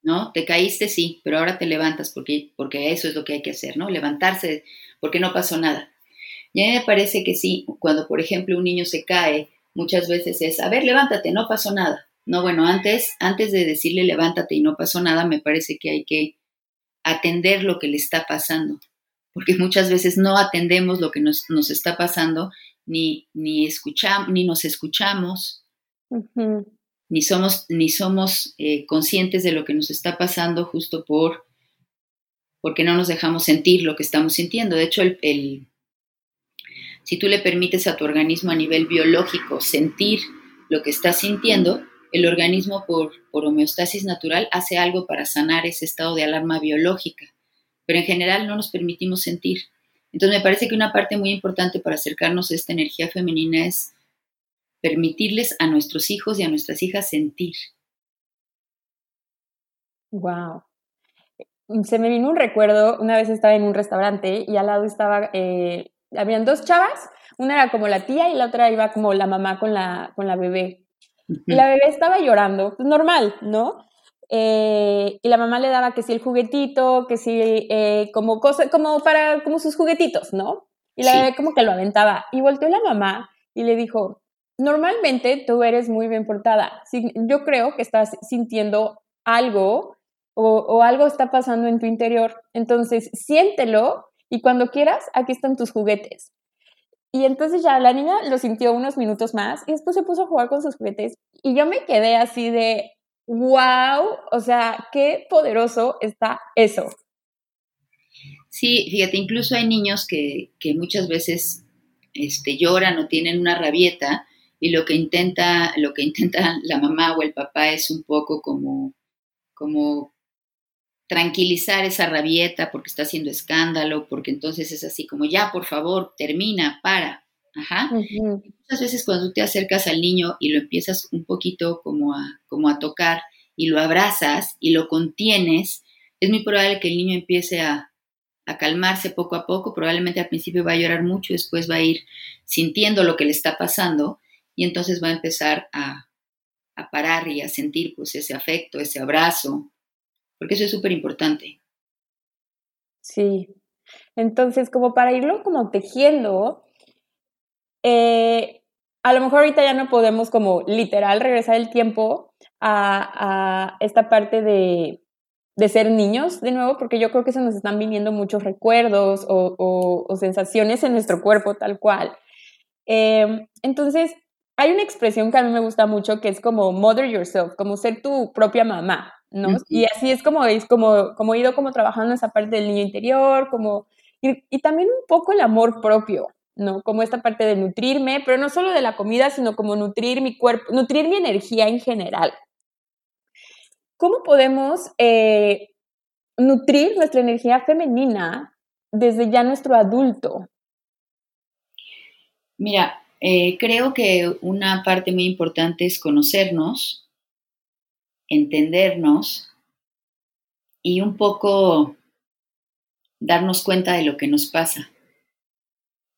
[SPEAKER 3] ¿No? Te caíste, sí, pero ahora te levantas porque, porque eso es lo que hay que hacer, ¿no? Levantarse porque no pasó nada. Y a mí me parece que sí, cuando por ejemplo un niño se cae, muchas veces es, a ver, levántate, no pasó nada. No, bueno, antes, antes de decirle levántate y no pasó nada, me parece que hay que atender lo que le está pasando, porque muchas veces no atendemos lo que nos, está pasando, ni, ni, escuchamos, ni nos escuchamos, ni somos, ni somos eh, conscientes de lo que nos está pasando justo por porque no nos dejamos sentir lo que estamos sintiendo. De hecho, el, si tú le permites a tu organismo a nivel biológico sentir lo que está sintiendo, el organismo por, homeostasis natural hace algo para sanar ese estado de alarma biológica, pero en general no nos permitimos sentir. Entonces me parece que una parte muy importante para acercarnos a esta energía femenina es permitirles a nuestros hijos y a nuestras hijas sentir.
[SPEAKER 1] Wow. se me vino un recuerdo, una vez estaba en un restaurante y al lado estaba, eh, habían dos chavas, una era como la tía y la otra iba como la mamá con la, con la bebé. Y la bebé estaba llorando, pues normal, ¿no? Eh, y la mamá le daba que sí el juguetito, que sí, eh, como cosa, como para, como sus juguetitos, ¿no? Y la bebé como que lo aventaba. Y volteó la mamá y le dijo, normalmente tú eres muy bien portada. yo creo que estás sintiendo algo o, o, algo está pasando en tu interior. Entonces, siéntelo y cuando quieras, aquí están tus juguetes. Y entonces ya la niña lo sintió unos minutos más y después se puso a jugar con sus juguetes. Y yo me quedé así de, wow, o sea, qué poderoso está eso.
[SPEAKER 3] Sí, fíjate, incluso hay niños que, que muchas veces este, lloran o tienen una rabieta y lo que intenta, lo que intenta la mamá o el papá es un poco como, como tranquilizar esa rabieta porque está haciendo escándalo, porque entonces es así como, ya, por favor, termina, para. Ajá. Muchas veces cuando tú te acercas al niño y lo empiezas un poquito como a, como a tocar y lo abrazas y lo contienes, es muy probable que el niño empiece a, a calmarse poco a poco, probablemente al principio va a llorar mucho, después va a ir sintiendo lo que le está pasando y entonces va a empezar a, a parar y a sentir pues ese afecto, ese abrazo, porque eso es súper importante.
[SPEAKER 1] Sí, entonces como para irlo como tejiendo, eh, a lo mejor ahorita ya no podemos como literal regresar el tiempo a, a esta parte de, de, ser niños de nuevo, porque yo creo que se nos están viniendo muchos recuerdos o, o, sensaciones en nuestro cuerpo tal cual. Eh, entonces, hay una expresión que a mí me gusta mucho que es como mother yourself, como ser tu propia mamá, ¿no? Y así es como, es como, como he ido como trabajando esa parte del niño interior, como, y, y, también un poco el amor propio, ¿no? Como esta parte de nutrirme, pero no solo de la comida, sino como nutrir mi cuerpo, nutrir mi energía en general. ¿Cómo podemos eh, nutrir nuestra energía femenina desde ya nuestro adulto?
[SPEAKER 3] Mira, eh, creo que una parte muy importante es conocernos, entendernos y un poco darnos cuenta de lo que nos pasa.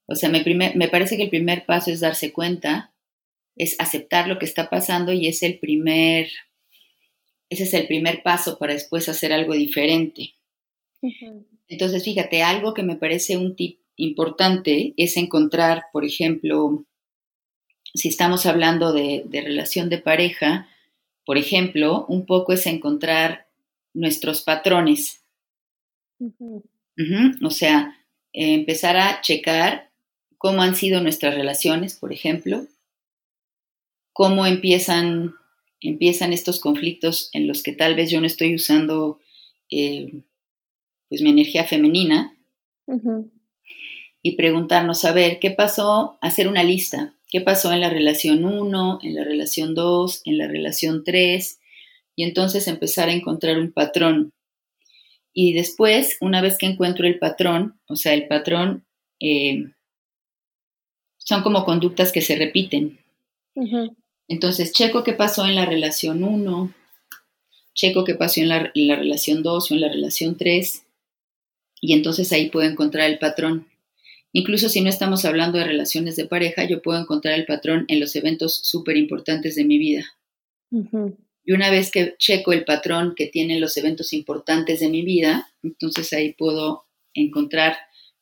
[SPEAKER 3] O sea, me, me, parece que el primer paso es darse cuenta, es aceptar lo que está pasando y es el primer, ese es el primer paso para después hacer algo diferente. Entonces, fíjate, algo que me parece un tip importante es encontrar, por ejemplo, si estamos hablando de, de, relación de pareja, por ejemplo, un poco es encontrar nuestros patrones. O sea, eh, empezar a checar cómo han sido nuestras relaciones, por ejemplo, cómo empiezan, empiezan estos conflictos en los que tal vez yo no estoy usando eh, pues mi energía femenina. Y preguntarnos, a ver, ¿qué pasó? Hacer una lista qué pasó en la relación 1, en la relación 2, en la relación 3, y entonces empezar a encontrar un patrón. Y después, una vez que encuentro el patrón, o sea, el patrón eh, son como conductas que se repiten. Entonces, checo qué pasó en la relación 1, checo qué pasó en la, en la relación 2 o en la relación 3, y entonces ahí puedo encontrar el patrón. Incluso si no estamos hablando de relaciones de pareja, yo puedo encontrar el patrón en los eventos súper importantes de mi vida. Y una vez que checo el patrón que tienen los eventos importantes de mi vida, entonces ahí puedo encontrar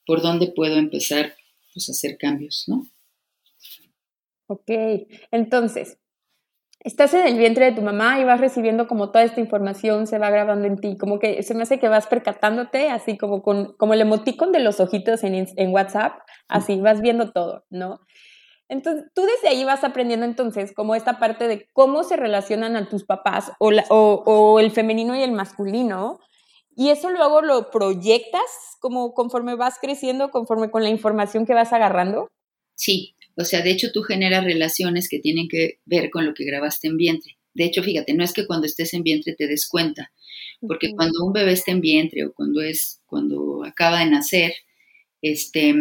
[SPEAKER 3] por dónde puedo empezar pues, a hacer cambios, ¿no?
[SPEAKER 1] Ok, entonces, estás en el vientre de tu mamá y vas recibiendo como toda esta información, se va grabando en ti, como que se me hace que vas percatándote, así como con como el emoticon de los ojitos en, en WhatsApp, así vas viendo todo, ¿no? Entonces, tú desde ahí vas aprendiendo entonces como esta parte de cómo se relacionan a tus papás o, la, o, o el femenino y el masculino, y eso luego lo proyectas como conforme vas creciendo, conforme con la información que vas agarrando.
[SPEAKER 3] Sí, o sea, de hecho tú generas relaciones que tienen que ver con lo que grabaste en vientre. De hecho, fíjate, no es que cuando estés en vientre te des cuenta, porque uh -huh. cuando un bebé está en vientre o cuando es cuando acaba de nacer, este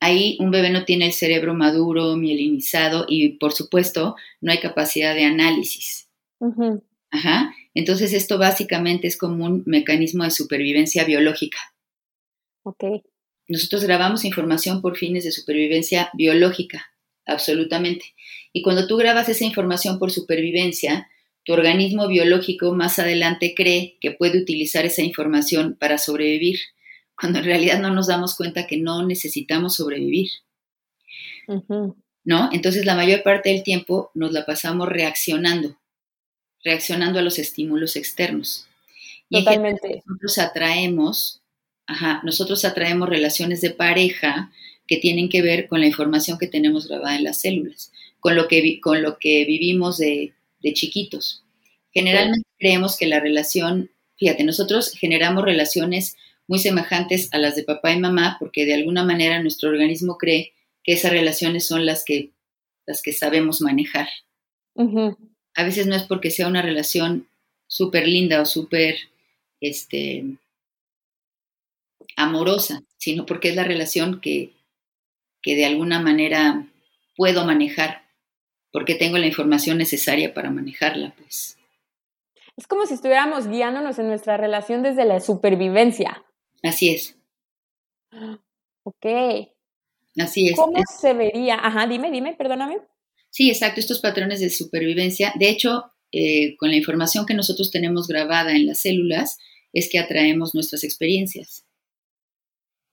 [SPEAKER 3] ahí un bebé no tiene el cerebro maduro, mielinizado y por supuesto no hay capacidad de análisis. Uh -huh. Ajá. Entonces esto básicamente es como un mecanismo de supervivencia biológica.
[SPEAKER 1] Ok.
[SPEAKER 3] Nosotros grabamos información por fines de supervivencia biológica, absolutamente. Y cuando tú grabas esa información por supervivencia, tu organismo biológico más adelante cree que puede utilizar esa información para sobrevivir, cuando en realidad no nos damos cuenta que no necesitamos sobrevivir. ¿No? Entonces la mayor parte del tiempo nos la pasamos reaccionando reaccionando a los estímulos externos.
[SPEAKER 1] Y Totalmente.
[SPEAKER 3] nosotros atraemos, ajá, nosotros atraemos relaciones de pareja que tienen que ver con la información que tenemos grabada en las células, con lo que, con lo que vivimos de, de chiquitos. Generalmente creemos que la relación, fíjate, nosotros generamos relaciones muy semejantes a las de papá y mamá porque de alguna manera nuestro organismo cree que esas relaciones son las que, las que sabemos manejar a veces no es porque sea una relación súper linda o súper este, amorosa, sino porque es la relación que, que de alguna manera puedo manejar, porque tengo la información necesaria para manejarla, pues.
[SPEAKER 1] Es como si estuviéramos guiándonos en nuestra relación desde la supervivencia.
[SPEAKER 3] Así es.
[SPEAKER 1] Ok.
[SPEAKER 3] Así es.
[SPEAKER 1] ¿Cómo se vería? Ajá, dime, dime, perdóname.
[SPEAKER 3] Sí, exacto, estos patrones de supervivencia. De hecho, eh, con la información que nosotros tenemos grabada en las células, es que atraemos nuestras experiencias.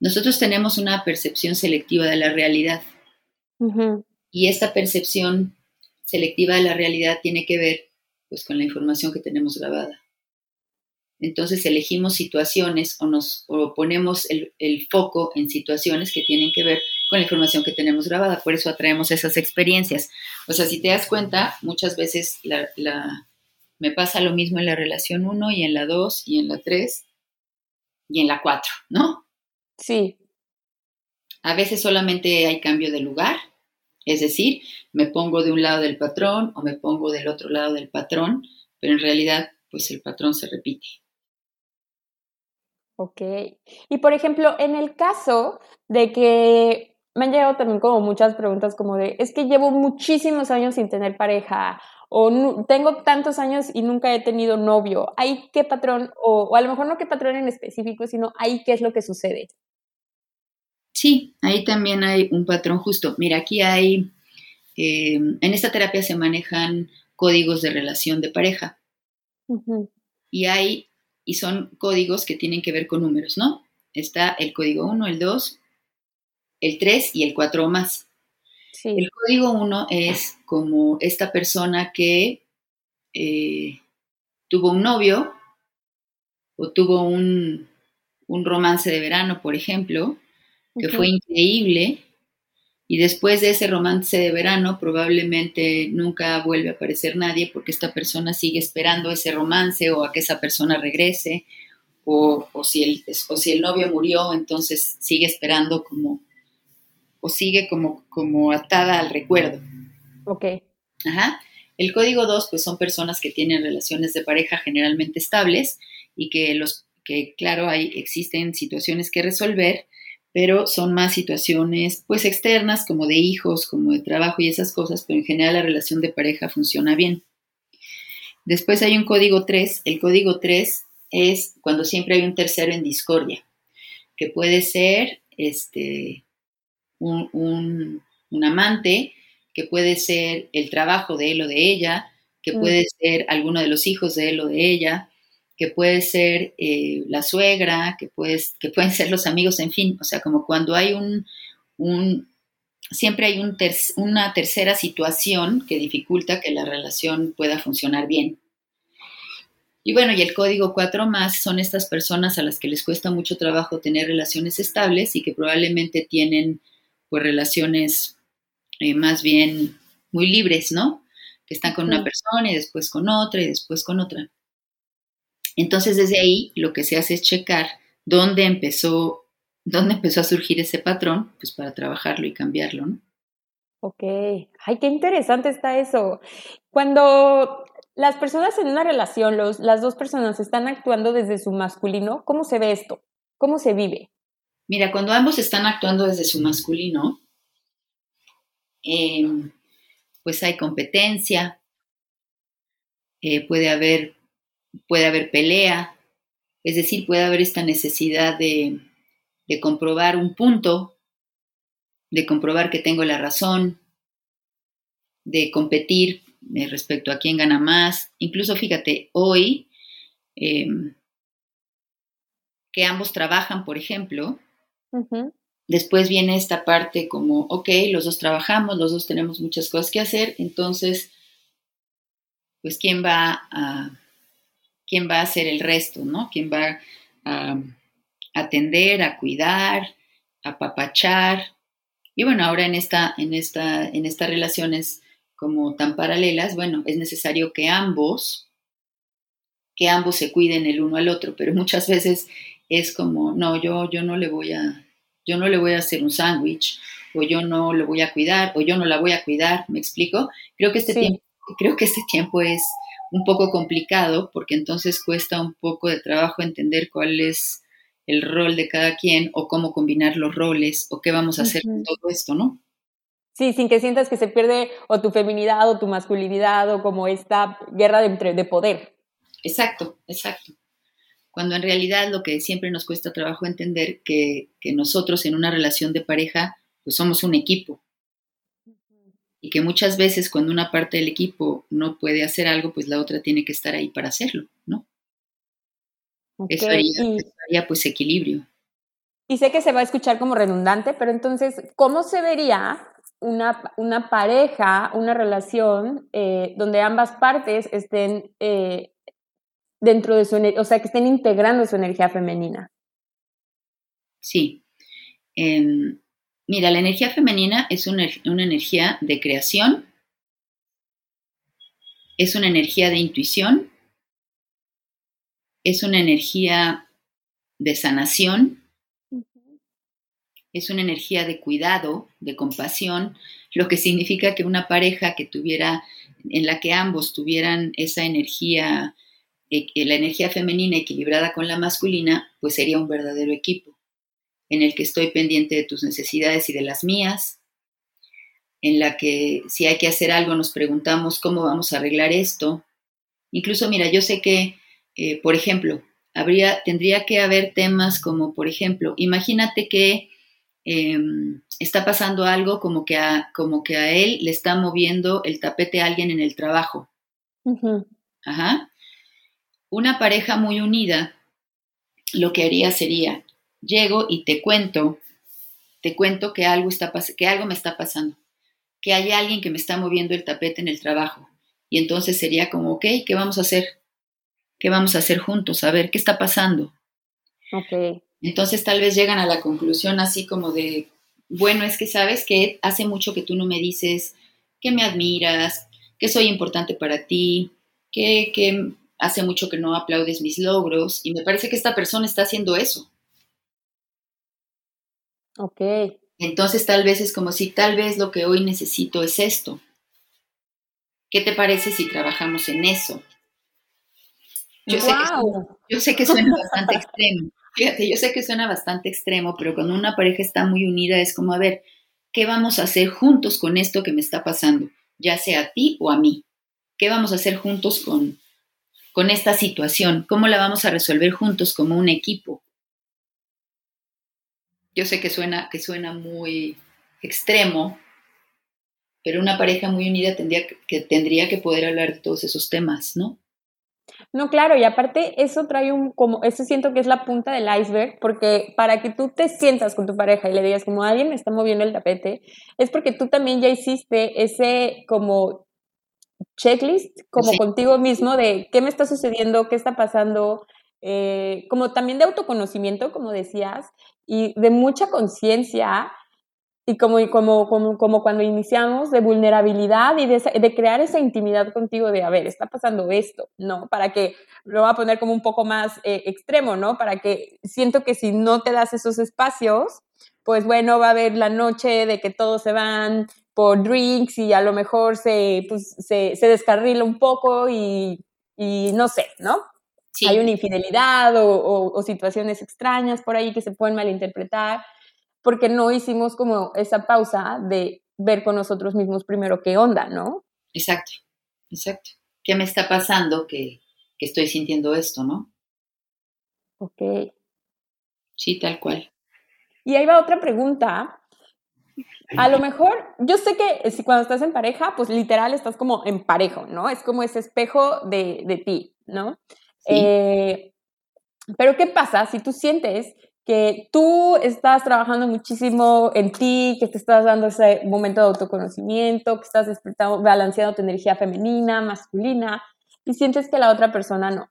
[SPEAKER 3] Nosotros tenemos una percepción selectiva de la realidad. Y esta percepción selectiva de la realidad tiene que ver pues, con la información que tenemos grabada. Entonces elegimos situaciones o nos ponemos el, foco en situaciones que tienen que ver con la información que tenemos grabada. Por eso atraemos esas experiencias. O sea, si te das cuenta, muchas veces la, me pasa lo mismo en la relación 1 y en la 2 y en la 3 y en la 4, ¿no?
[SPEAKER 1] Sí.
[SPEAKER 3] A veces solamente hay cambio de lugar, es decir, me pongo de un lado del patrón o me pongo del otro lado del patrón, pero en realidad, pues el patrón se repite.
[SPEAKER 1] Ok. Y por ejemplo, en el caso de que me han llegado también como muchas preguntas como de, es que llevo muchísimos años sin tener pareja o tengo tantos años y nunca he tenido novio. ¿Hay qué patrón? O, a lo mejor no qué patrón en específico, sino ahí qué es lo que sucede.
[SPEAKER 3] Sí, ahí también hay un patrón justo. Mira, aquí hay, eh, en esta terapia se manejan códigos de relación de pareja. Y hay y son códigos que tienen que ver con números, ¿no? Está el código 1, el 2, el 3 y el 4 o más. El código 1 es como esta persona que eh, tuvo un novio o tuvo un, romance de verano, por ejemplo, que fue increíble y después de ese romance de verano probablemente nunca vuelve a aparecer nadie porque esta persona sigue esperando ese romance o a que esa persona regrese o, si, el, o si el novio murió entonces sigue esperando como o sigue como, como atada al recuerdo.
[SPEAKER 1] Ok.
[SPEAKER 3] Ajá. El código 2 pues son personas que tienen relaciones de pareja generalmente estables y que los que claro hay existen situaciones que resolver pero son más situaciones pues externas como de hijos, como de trabajo y esas cosas, pero en general la relación de pareja funciona bien. Después hay un código 3, el código 3 es cuando siempre hay un tercero en discordia, que puede ser este, un, un amante, que puede ser el trabajo de él o de ella, que mm. puede ser alguno de los hijos de él o de ella, que puede ser eh, la suegra, que, que pueden ser los amigos, en fin, o sea, como cuando hay un, un siempre hay un una tercera situación que dificulta que la relación pueda funcionar bien. Y bueno, y el código 4 más son estas personas a las que les cuesta mucho trabajo tener relaciones estables y que probablemente tienen pues relaciones eh, más bien muy libres, ¿no? Que están con una persona y después con otra y después con otra. Entonces, desde ahí lo que se hace es checar dónde empezó, dónde empezó a surgir ese patrón, pues para trabajarlo y cambiarlo, ¿no?
[SPEAKER 1] Ok, ay, qué interesante está eso. Cuando las personas en una relación, los, las dos personas están actuando desde su masculino, ¿cómo se ve esto? ¿Cómo se vive?
[SPEAKER 3] Mira, cuando ambos están actuando desde su masculino, em, pues hay competencia, eh, puede haber puede haber pelea, es decir, puede haber esta necesidad de, de comprobar un punto, de comprobar que tengo la razón, de competir eh, respecto a quién gana más. Incluso fíjate, hoy em, que ambos trabajan, por ejemplo, después viene esta parte como, ok, los dos trabajamos, los dos tenemos muchas cosas que hacer, entonces, pues, ¿quién va a, quién va a hacer el resto, ¿no? ¿Quién va a atender, a cuidar, a papachar? Y bueno, ahora en esta, en esta, en estas relaciones como tan paralelas, bueno, es necesario que ambos, que ambos se cuiden el uno al otro, pero muchas veces es como, no, yo, yo no le voy a, yo no le voy a hacer un sándwich, o yo no lo voy a cuidar, o yo no la voy a cuidar, ¿me explico? Creo que este tiempo, creo que este tiempo es un poco complicado, porque entonces cuesta un poco de trabajo entender cuál es el rol de cada quien, o cómo combinar los roles, o qué vamos a hacer con todo esto, ¿no?
[SPEAKER 1] Sí, sin que sientas que se pierde o tu feminidad o tu masculinidad o como esta guerra de, de poder.
[SPEAKER 3] Exacto, exacto. Cuando en realidad lo que siempre nos cuesta trabajo entender que, que nosotros en una relación de pareja pues somos un equipo y que muchas veces cuando una parte del equipo no puede hacer algo, pues la otra tiene que estar ahí para hacerlo, ¿no? Eso, haría, pues equilibrio.
[SPEAKER 1] Y sé que se va a escuchar como redundante, pero entonces, ¿cómo se vería una, pareja, una relación eh, donde ambas partes estén eh, dentro de su, o sea, que estén integrando su energía femenina.
[SPEAKER 3] Sí. Em, mira, la energía femenina es una, una energía de creación, es una energía de intuición, es una energía de sanación, es una energía de cuidado, de compasión, lo que significa que una pareja que tuviera, en la que ambos tuvieran esa energía, eh, la energía femenina equilibrada con la masculina, pues sería un verdadero equipo, en el que estoy pendiente de tus necesidades y de las mías, en la que si hay que hacer algo nos preguntamos cómo vamos a arreglar esto. Incluso, mira, yo sé que, eh, por ejemplo, habría, tendría que haber temas como, por ejemplo, imagínate que Em, está pasando algo como que, a, como que a él le está moviendo el tapete a alguien en el trabajo. Ajá. Una pareja muy unida, lo que haría sería, llego y te cuento, te cuento que algo, está que algo me está pasando, que hay alguien que me está moviendo el tapete en el trabajo. Y entonces sería como, ok, ¿qué vamos a hacer? ¿Qué vamos a hacer juntos? A ver, ¿qué está pasando? Entonces tal vez llegan a la conclusión así como de, bueno, es que sabes que hace mucho que tú no me dices que me admiras, que soy importante para ti, que, que hace mucho que no aplaudes mis logros y me parece que esta persona está haciendo eso.
[SPEAKER 1] Ok.
[SPEAKER 3] Entonces tal vez es como si tal vez lo que hoy necesito es esto. ¿Qué te parece si trabajamos en eso? Yo, sé, que, yo sé que suena bastante extremo, Fíjate, yo sé que suena bastante extremo, pero cuando una pareja está muy unida es como, a ver, ¿qué vamos a hacer juntos con esto que me está pasando? Ya sea a ti o a mí. ¿Qué vamos a hacer juntos con, con esta situación? ¿Cómo la vamos a resolver juntos como un equipo? Yo sé que suena, que suena muy extremo, pero una pareja muy unida tendría que, tendría que poder hablar de todos esos temas, ¿no?
[SPEAKER 1] No, claro, y aparte eso trae un, como, eso siento que es la punta del iceberg, porque para que tú te sientas con tu pareja y le digas como alguien me está moviendo el tapete, es porque tú también ya hiciste ese como checklist, como contigo mismo de qué me está sucediendo, qué está pasando, eh, como también de autoconocimiento, como decías, y de mucha conciencia y como, como, como, como, cuando iniciamos de vulnerabilidad y de, de, crear esa intimidad contigo de, a ver, está pasando esto, ¿no? Para que, lo voy a poner como un poco más eh, extremo, ¿no? Para que siento que si no te das esos espacios, pues bueno, va a haber la noche de que todos se van por drinks y a lo mejor se, pues, se, se descarrila un poco y, y no sé, ¿no? Hay una infidelidad o, o, o situaciones extrañas por ahí que se pueden malinterpretar porque no hicimos como esa pausa de ver con nosotros mismos primero qué onda, ¿no?
[SPEAKER 3] Exacto, exacto. ¿Qué me está pasando que, que estoy sintiendo esto, ¿no?
[SPEAKER 1] Ok.
[SPEAKER 3] Sí, tal cual.
[SPEAKER 1] Y ahí va otra pregunta. A lo mejor, yo sé que si cuando estás en pareja, pues literal estás como en parejo, ¿no? Es como ese espejo de, de ti, ¿no? Eh, pero ¿qué pasa si tú sientes que tú estás trabajando muchísimo en ti, que te estás dando ese momento de autoconocimiento, que estás despertando, balanceando tu energía femenina, masculina, y sientes que la otra persona no?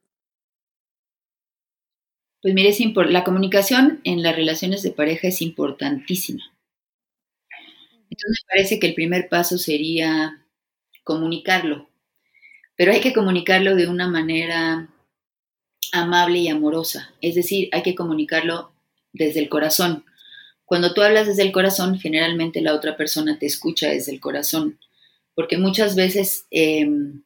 [SPEAKER 3] Pues mire, la comunicación en las relaciones de pareja es importantísima. Entonces me parece que el primer paso sería comunicarlo, pero hay que comunicarlo de una manera amable y amorosa, es decir, hay que comunicarlo desde el corazón. Cuando tú hablas desde el corazón, generalmente la otra persona te escucha desde el corazón, porque muchas veces em,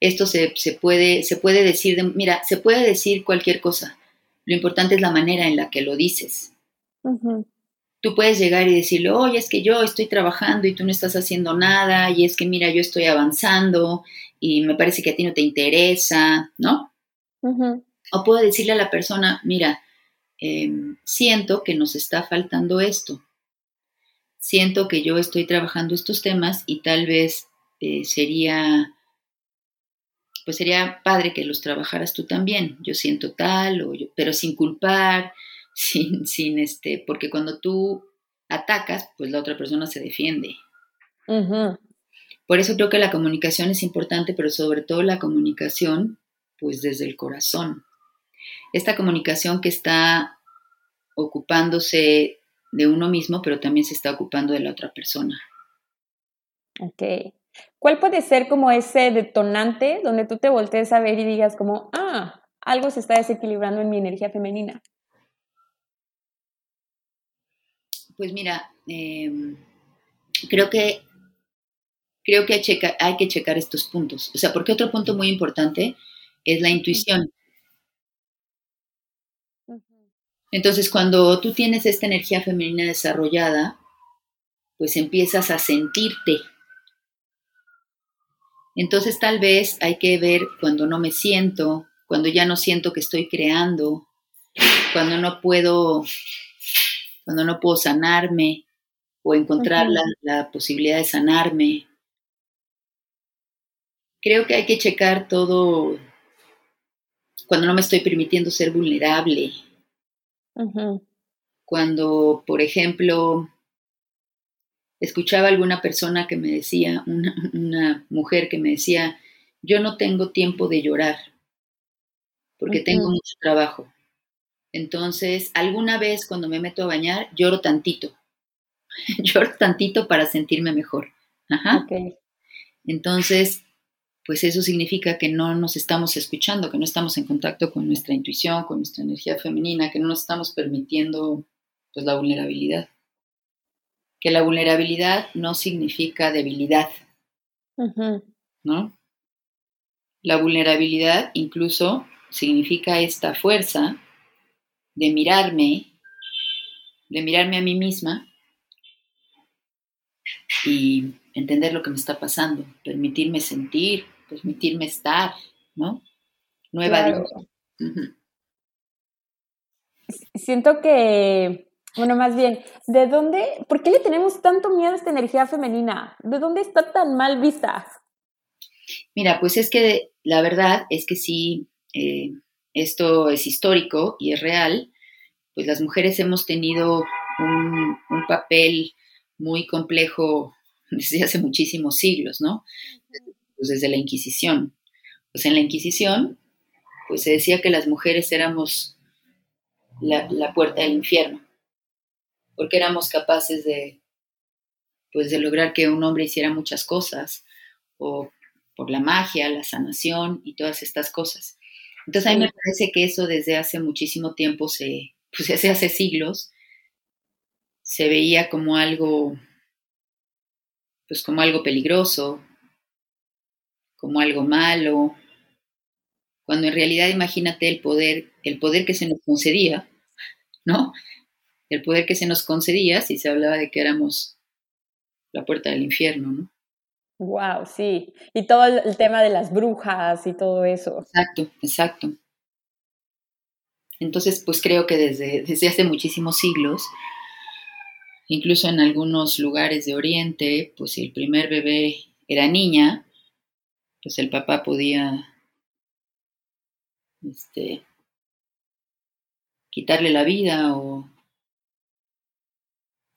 [SPEAKER 3] esto se, puede, se puede decir, mira, se puede decir cualquier cosa, lo importante es la manera en la que lo dices. Tú puedes llegar y decirle, oye, es que yo estoy trabajando y tú no estás haciendo nada, y es que mira, yo estoy avanzando y me parece que a ti no te interesa, ¿no? O puedo decirle a la persona, mira, em, siento que nos está faltando esto. Siento que yo estoy trabajando estos temas y tal vez eh, sería pues sería padre que los trabajaras tú también. Yo siento tal, o pero sin culpar, sin, sin este, porque cuando tú atacas, pues la otra persona se defiende. Por eso creo que la comunicación es importante, pero sobre todo la comunicación, pues desde el corazón. Esta comunicación que está ocupándose de uno mismo, pero también se está ocupando de la otra persona.
[SPEAKER 1] Ok. ¿Cuál puede ser como ese detonante donde tú te voltees a ver y digas como, ah, algo se está desequilibrando en mi energía femenina?
[SPEAKER 3] Pues mira, em, creo que creo que hay, que checar estos puntos. O sea, porque otro punto muy importante es la intuición. Entonces, cuando tú tienes esta energía femenina desarrollada, pues empiezas a sentirte entonces tal vez hay que ver cuando no me siento, cuando ya no siento que estoy creando, cuando no puedo, cuando no puedo sanarme o encontrar la, posibilidad de sanarme. Creo que hay que checar todo cuando no me estoy permitiendo ser vulnerable. Cuando, por ejemplo, escuchaba alguna persona que me decía, una, mujer que me decía, yo no tengo tiempo de llorar porque tengo mucho trabajo. Entonces, alguna vez cuando me meto a bañar, lloro tantito. lloro tantito para sentirme mejor. Ajá. Entonces, pues eso significa que no nos estamos escuchando, que no estamos en contacto con nuestra intuición, con nuestra energía femenina, que no nos estamos permitiendo pues la vulnerabilidad que la vulnerabilidad no significa debilidad, ¿no? La vulnerabilidad incluso significa esta fuerza de mirarme, de mirarme a mí misma y entender lo que me está pasando, permitirme sentir, permitirme estar, ¿no? Nueva
[SPEAKER 1] Siento que bueno, más bien, ¿de dónde, por qué le tenemos tanto miedo a esta energía femenina? ¿De dónde está tan mal vista?
[SPEAKER 3] Mira, pues es que la verdad es que sí, eh, esto es histórico y es real, pues las mujeres hemos tenido un, papel muy complejo desde hace muchísimos siglos, ¿no? Pues desde la Inquisición. Pues en la Inquisición, pues se decía que las mujeres éramos la puerta del infierno porque éramos capaces de, pues, de lograr que un hombre hiciera muchas cosas, o por la magia, la sanación y todas estas cosas. Entonces a mí me parece que eso desde hace muchísimo tiempo, se, pues desde hace siglos, se veía como algo, pues como algo peligroso, como algo malo, cuando en realidad imagínate el poder, el poder que se nos concedía, ¿no? el poder que se nos concedía si se hablaba de que éramos la puerta del infierno, ¿no?
[SPEAKER 1] Wow, sí. Y todo el, tema de las brujas y todo eso.
[SPEAKER 3] Exacto, exacto. Entonces, pues creo que desde, desde hace muchísimos siglos, incluso en algunos lugares de Oriente, pues si el primer bebé era niña, pues el papá podía este, quitarle la vida o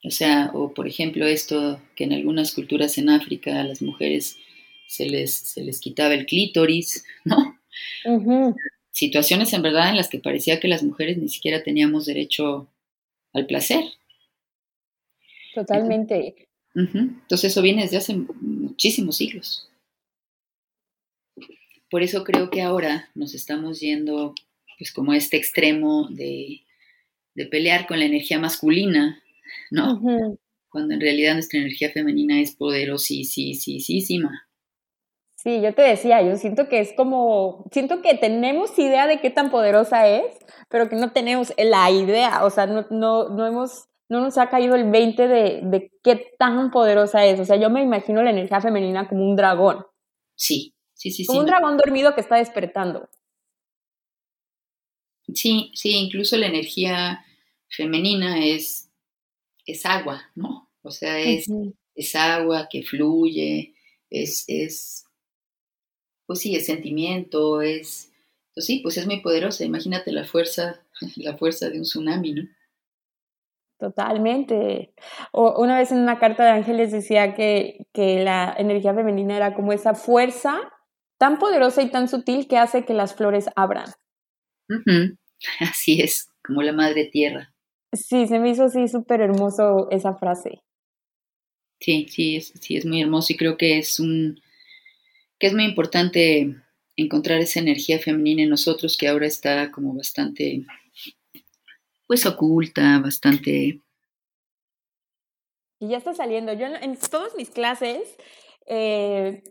[SPEAKER 3] o sea, o por ejemplo esto que en algunas culturas en África a las mujeres se les, se les quitaba el clítoris, ¿no? Situaciones en verdad en las que parecía que las mujeres ni siquiera teníamos derecho al placer.
[SPEAKER 1] Totalmente.
[SPEAKER 3] Entonces eso viene desde hace muchísimos siglos. Por eso creo que ahora nos estamos yendo pues como a este extremo de, de pelear con la energía masculina ¿no? Cuando en realidad nuestra energía femenina es poderosísima.
[SPEAKER 1] Sí, yo te decía, yo siento que es como, siento que tenemos idea de qué tan poderosa es, pero que no tenemos la idea, o sea, no, no, no hemos, no nos ha caído el 20 de, de qué tan poderosa es. O sea, yo me imagino la energía femenina como un dragón.
[SPEAKER 3] Sí, sí, sí.
[SPEAKER 1] Como un dragón dormido que está despertando.
[SPEAKER 3] Sí, sí, incluso la energía femenina es es agua, ¿no? O sea, es, es agua que fluye, es, es, pues sí, es sentimiento, es, pues sí, pues es muy poderosa. Imagínate la fuerza, la fuerza de un tsunami, ¿no?
[SPEAKER 1] Totalmente. O una vez en una carta de ángeles decía que, que la energía femenina era como esa fuerza tan poderosa y tan sutil que hace que las flores abran.
[SPEAKER 3] Así es, como la madre tierra.
[SPEAKER 1] Sí, se me hizo así súper hermoso esa frase.
[SPEAKER 3] Sí, sí es, sí, es muy hermoso y creo que es un que es muy importante encontrar esa energía femenina en nosotros que ahora está como bastante pues oculta, bastante
[SPEAKER 1] y ya está saliendo. Yo en, todas mis clases, eh,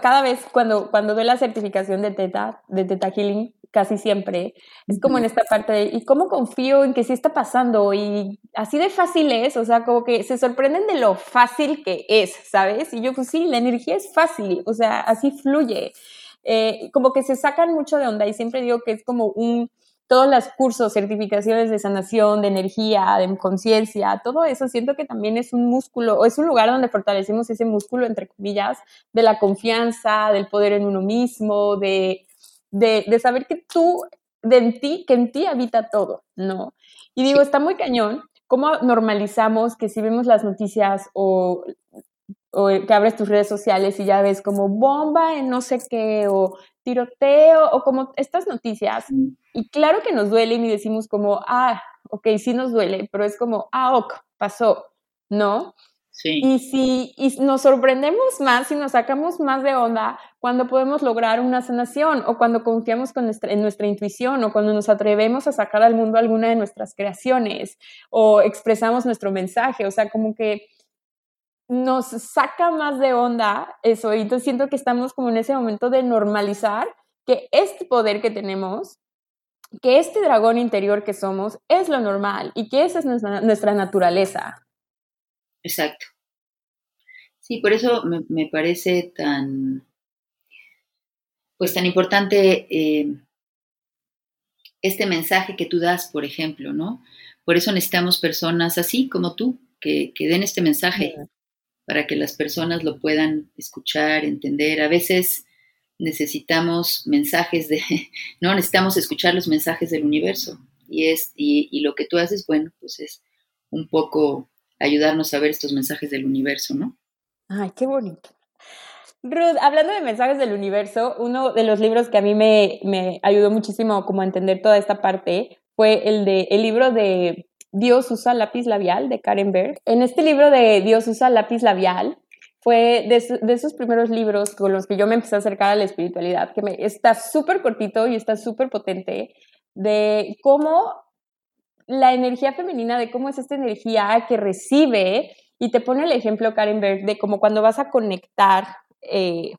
[SPEAKER 1] cada vez cuando, cuando doy la certificación de Teta, de Teta Healing, casi siempre, es como en esta parte de, ¿y cómo confío en que sí está pasando? Y así de fácil es, o sea, como que se sorprenden de lo fácil que es, ¿sabes? Y yo, pues sí, la energía es fácil, o sea, así fluye. Eh, como que se sacan mucho de onda y siempre digo que es como un, todos los cursos, certificaciones de sanación, de energía, de conciencia, todo eso siento que también es un músculo, o es un lugar donde fortalecemos ese músculo, entre comillas, de la confianza, del poder en uno mismo, de de, saber que tú, de en ti, que en ti habita todo, ¿no? Y digo, está muy cañón, ¿cómo normalizamos que si vemos las noticias o, o que abres tus redes sociales y ya ves como bomba en no sé qué o tiroteo o como estas noticias? Y claro que nos duelen y decimos como, ah, ok, sí nos duele, pero es como, ah, ok, pasó, ¿no? Y si y nos sorprendemos más y nos sacamos más de onda cuando podemos lograr una sanación o cuando confiamos con nuestra, en nuestra intuición o cuando nos atrevemos a sacar al mundo alguna de nuestras creaciones o expresamos nuestro mensaje, o sea, como que nos saca más de onda eso y entonces siento que estamos como en ese momento de normalizar que este poder que tenemos que este dragón interior que somos es lo normal y que esa es nuestra naturaleza.
[SPEAKER 3] Exacto. Sí, por eso me, parece tan, pues tan importante eh, este mensaje que tú das, por ejemplo, ¿no? Por eso necesitamos personas así como tú, que, que den este mensaje para que las personas lo puedan escuchar, entender. A veces necesitamos mensajes de, no, necesitamos escuchar los mensajes del universo. Y, es, y, y lo que tú haces, bueno, pues es un poco ayudarnos a ver estos mensajes del universo, ¿no?
[SPEAKER 1] Ay, qué bonito. Ruth, hablando de mensajes del universo, uno de los libros que a mí me, me ayudó muchísimo como a entender toda esta parte fue el de el libro de Dios usa lápiz labial de Karen Berg. En este libro de Dios usa lápiz labial fue de, de, esos primeros libros con los que yo me empecé a acercar a la espiritualidad, que me, está súper cortito y está súper potente, de cómo la energía femenina, de cómo es esta energía que recibe, y te pone el ejemplo Karen Berg de como cuando vas a conectar eh,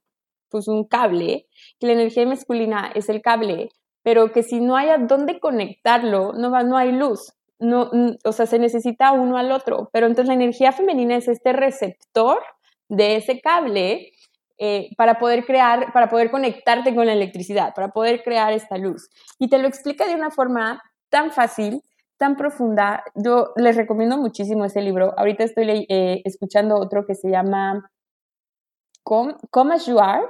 [SPEAKER 1] pues un cable, que la energía masculina es el cable, pero que si no hay a dónde conectarlo, no, va, no hay luz. No, o sea, se necesita uno al otro, pero entonces la energía femenina es este receptor de ese cable eh, para poder crear, para poder conectarte con la electricidad, para poder crear esta luz. Y te lo explica de una forma tan fácil, tan profunda. Yo les recomiendo muchísimo ese libro. Ahorita estoy eh, escuchando otro que se llama Come, As You Are.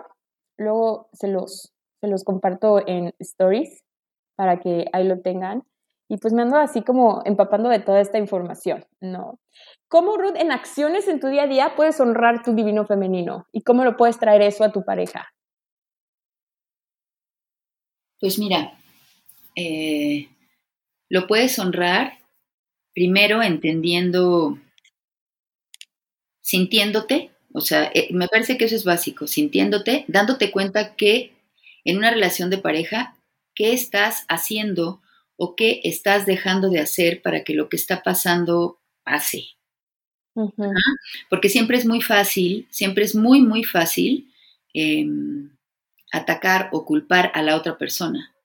[SPEAKER 1] Luego se los, se los comparto en stories para que ahí lo tengan. Y pues me ando así como empapando de toda esta información, ¿no? ¿Cómo, Ruth, en acciones en tu día a día puedes honrar tu divino femenino? ¿Y cómo lo puedes traer eso a tu pareja?
[SPEAKER 3] Pues mira, eh, lo puedes honrar primero entendiendo, sintiéndote, o sea, eh, me parece que eso es básico, sintiéndote, dándote cuenta que en una relación de pareja, ¿qué estás haciendo o qué estás dejando de hacer para que lo que está pasando pase? Porque siempre es muy fácil, siempre es muy, muy fácil em, atacar o culpar a la otra persona.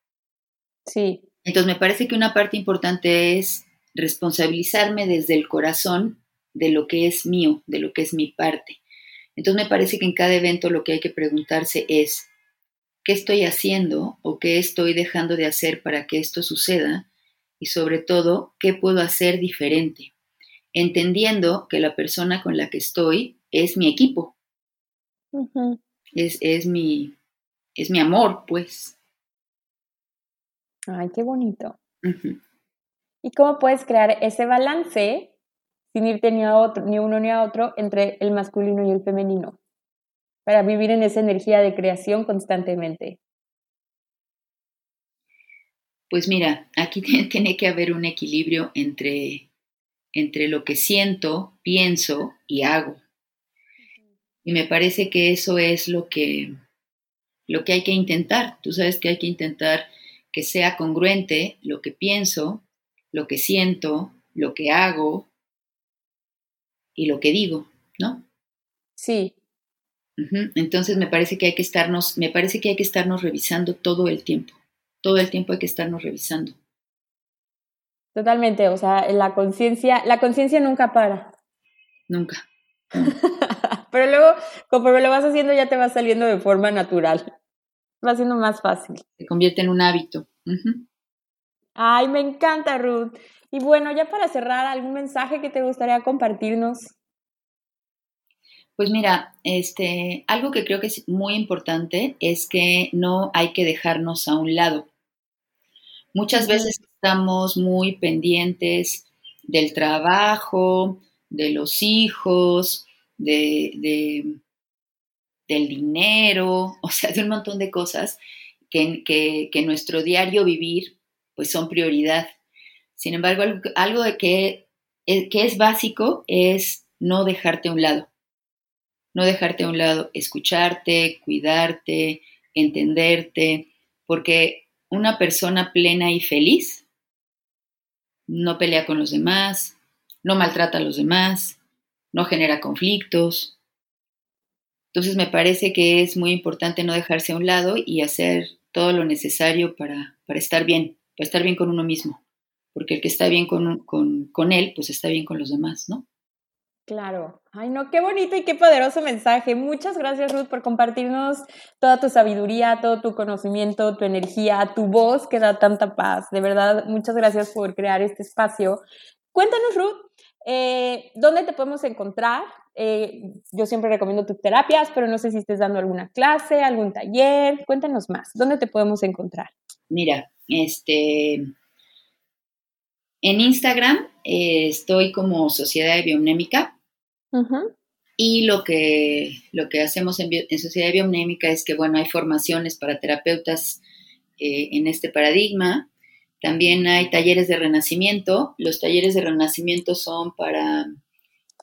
[SPEAKER 1] Sí.
[SPEAKER 3] Entonces me parece que una parte importante es responsabilizarme desde el corazón de lo que es mío, de lo que es mi parte. Entonces me parece que en cada evento lo que hay que preguntarse es, ¿qué estoy haciendo o qué estoy dejando de hacer para que esto suceda? Y sobre todo, ¿qué puedo hacer diferente? entendiendo que la persona con la que estoy es mi equipo. es, es, mi, es mi amor, pues.
[SPEAKER 1] Ay, qué bonito. ¿Y cómo puedes crear ese balance sin irte ni a otro, ni uno ni a otro entre el masculino y el femenino? Para vivir en esa energía de creación constantemente.
[SPEAKER 3] Pues mira, aquí tiene que haber un equilibrio entre entre lo que siento, pienso y hago. Y me parece que eso es lo que, lo que hay que intentar. Tú sabes que hay que intentar que sea congruente lo que pienso, lo que siento, lo que hago y lo que digo, ¿no?
[SPEAKER 1] Sí.
[SPEAKER 3] Entonces me parece que hay que estarnos, me parece que hay que estarnos revisando todo el tiempo. Todo el tiempo hay que estarnos revisando.
[SPEAKER 1] Totalmente, o sea, la conciencia, la conciencia nunca para.
[SPEAKER 3] Nunca.
[SPEAKER 1] Pero luego, conforme lo vas haciendo, ya te va saliendo de forma natural. Va siendo más fácil.
[SPEAKER 3] Se convierte en un hábito.
[SPEAKER 1] Ay, me encanta, Ruth. Y bueno, ya para cerrar, ¿algún mensaje que te gustaría compartirnos?
[SPEAKER 3] Pues mira, este, algo que creo que es muy importante es que no hay que dejarnos a un lado. Muchas veces estamos muy pendientes del trabajo, de los hijos, de, del dinero, o sea, de un montón de cosas que, que, nuestro diario vivir pues son prioridad. Sin embargo, algo, de que, eh, que es básico es no dejarte a un lado. No dejarte a un lado, escucharte, cuidarte, entenderte, porque una persona plena y feliz no pelea con los demás, no maltrata a los demás, no genera conflictos. Entonces me parece que es muy importante no dejarse a un lado y hacer todo lo necesario para, para estar bien, para estar bien con uno mismo, porque el que está bien con, con, con él, pues está bien con los demás, ¿no?
[SPEAKER 1] Claro. Ay, no, qué bonito y qué poderoso mensaje. Muchas gracias, Ruth, por compartirnos toda tu sabiduría, todo tu conocimiento, tu energía, tu voz que da tanta paz. De verdad, muchas gracias por crear este espacio. Cuéntanos, Ruth, eh, ¿dónde te podemos encontrar? Eh, yo siempre recomiendo tus terapias, pero no sé si estés dando alguna clase, algún taller. Cuéntanos más. ¿Dónde te podemos encontrar?
[SPEAKER 3] Mira, este, en Instagram eh, estoy como Sociedad Bionémica y lo que, lo que hacemos en, Sociedad Bionémica es que, bueno, hay formaciones para terapeutas eh, en este paradigma. También hay talleres de renacimiento. Los talleres de renacimiento son para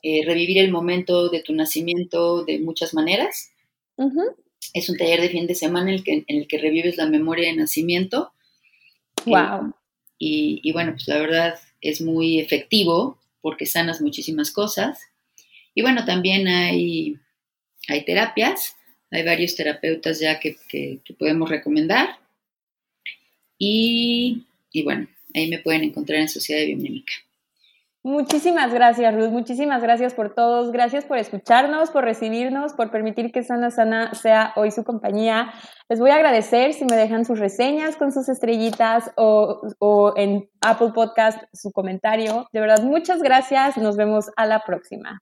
[SPEAKER 3] eh, revivir el momento de tu nacimiento de muchas maneras. Es un taller de fin de semana en el que, en el que revives la memoria de nacimiento.
[SPEAKER 1] Wow.
[SPEAKER 3] y, y, bueno, pues la verdad es muy efectivo porque sanas muchísimas cosas. Y bueno, también hay, hay terapias, hay varios terapeutas ya que, podemos recomendar. Y, bueno, ahí me pueden encontrar en Sociedad Biomémica.
[SPEAKER 1] Muchísimas gracias, Ruth. Muchísimas gracias por todos. Gracias por escucharnos, por recibirnos, por permitir que Sana Sana sea hoy su compañía. Les voy a agradecer si me dejan sus reseñas con sus estrellitas o, o en Apple Podcast su comentario. De verdad, muchas gracias. Nos vemos a la próxima.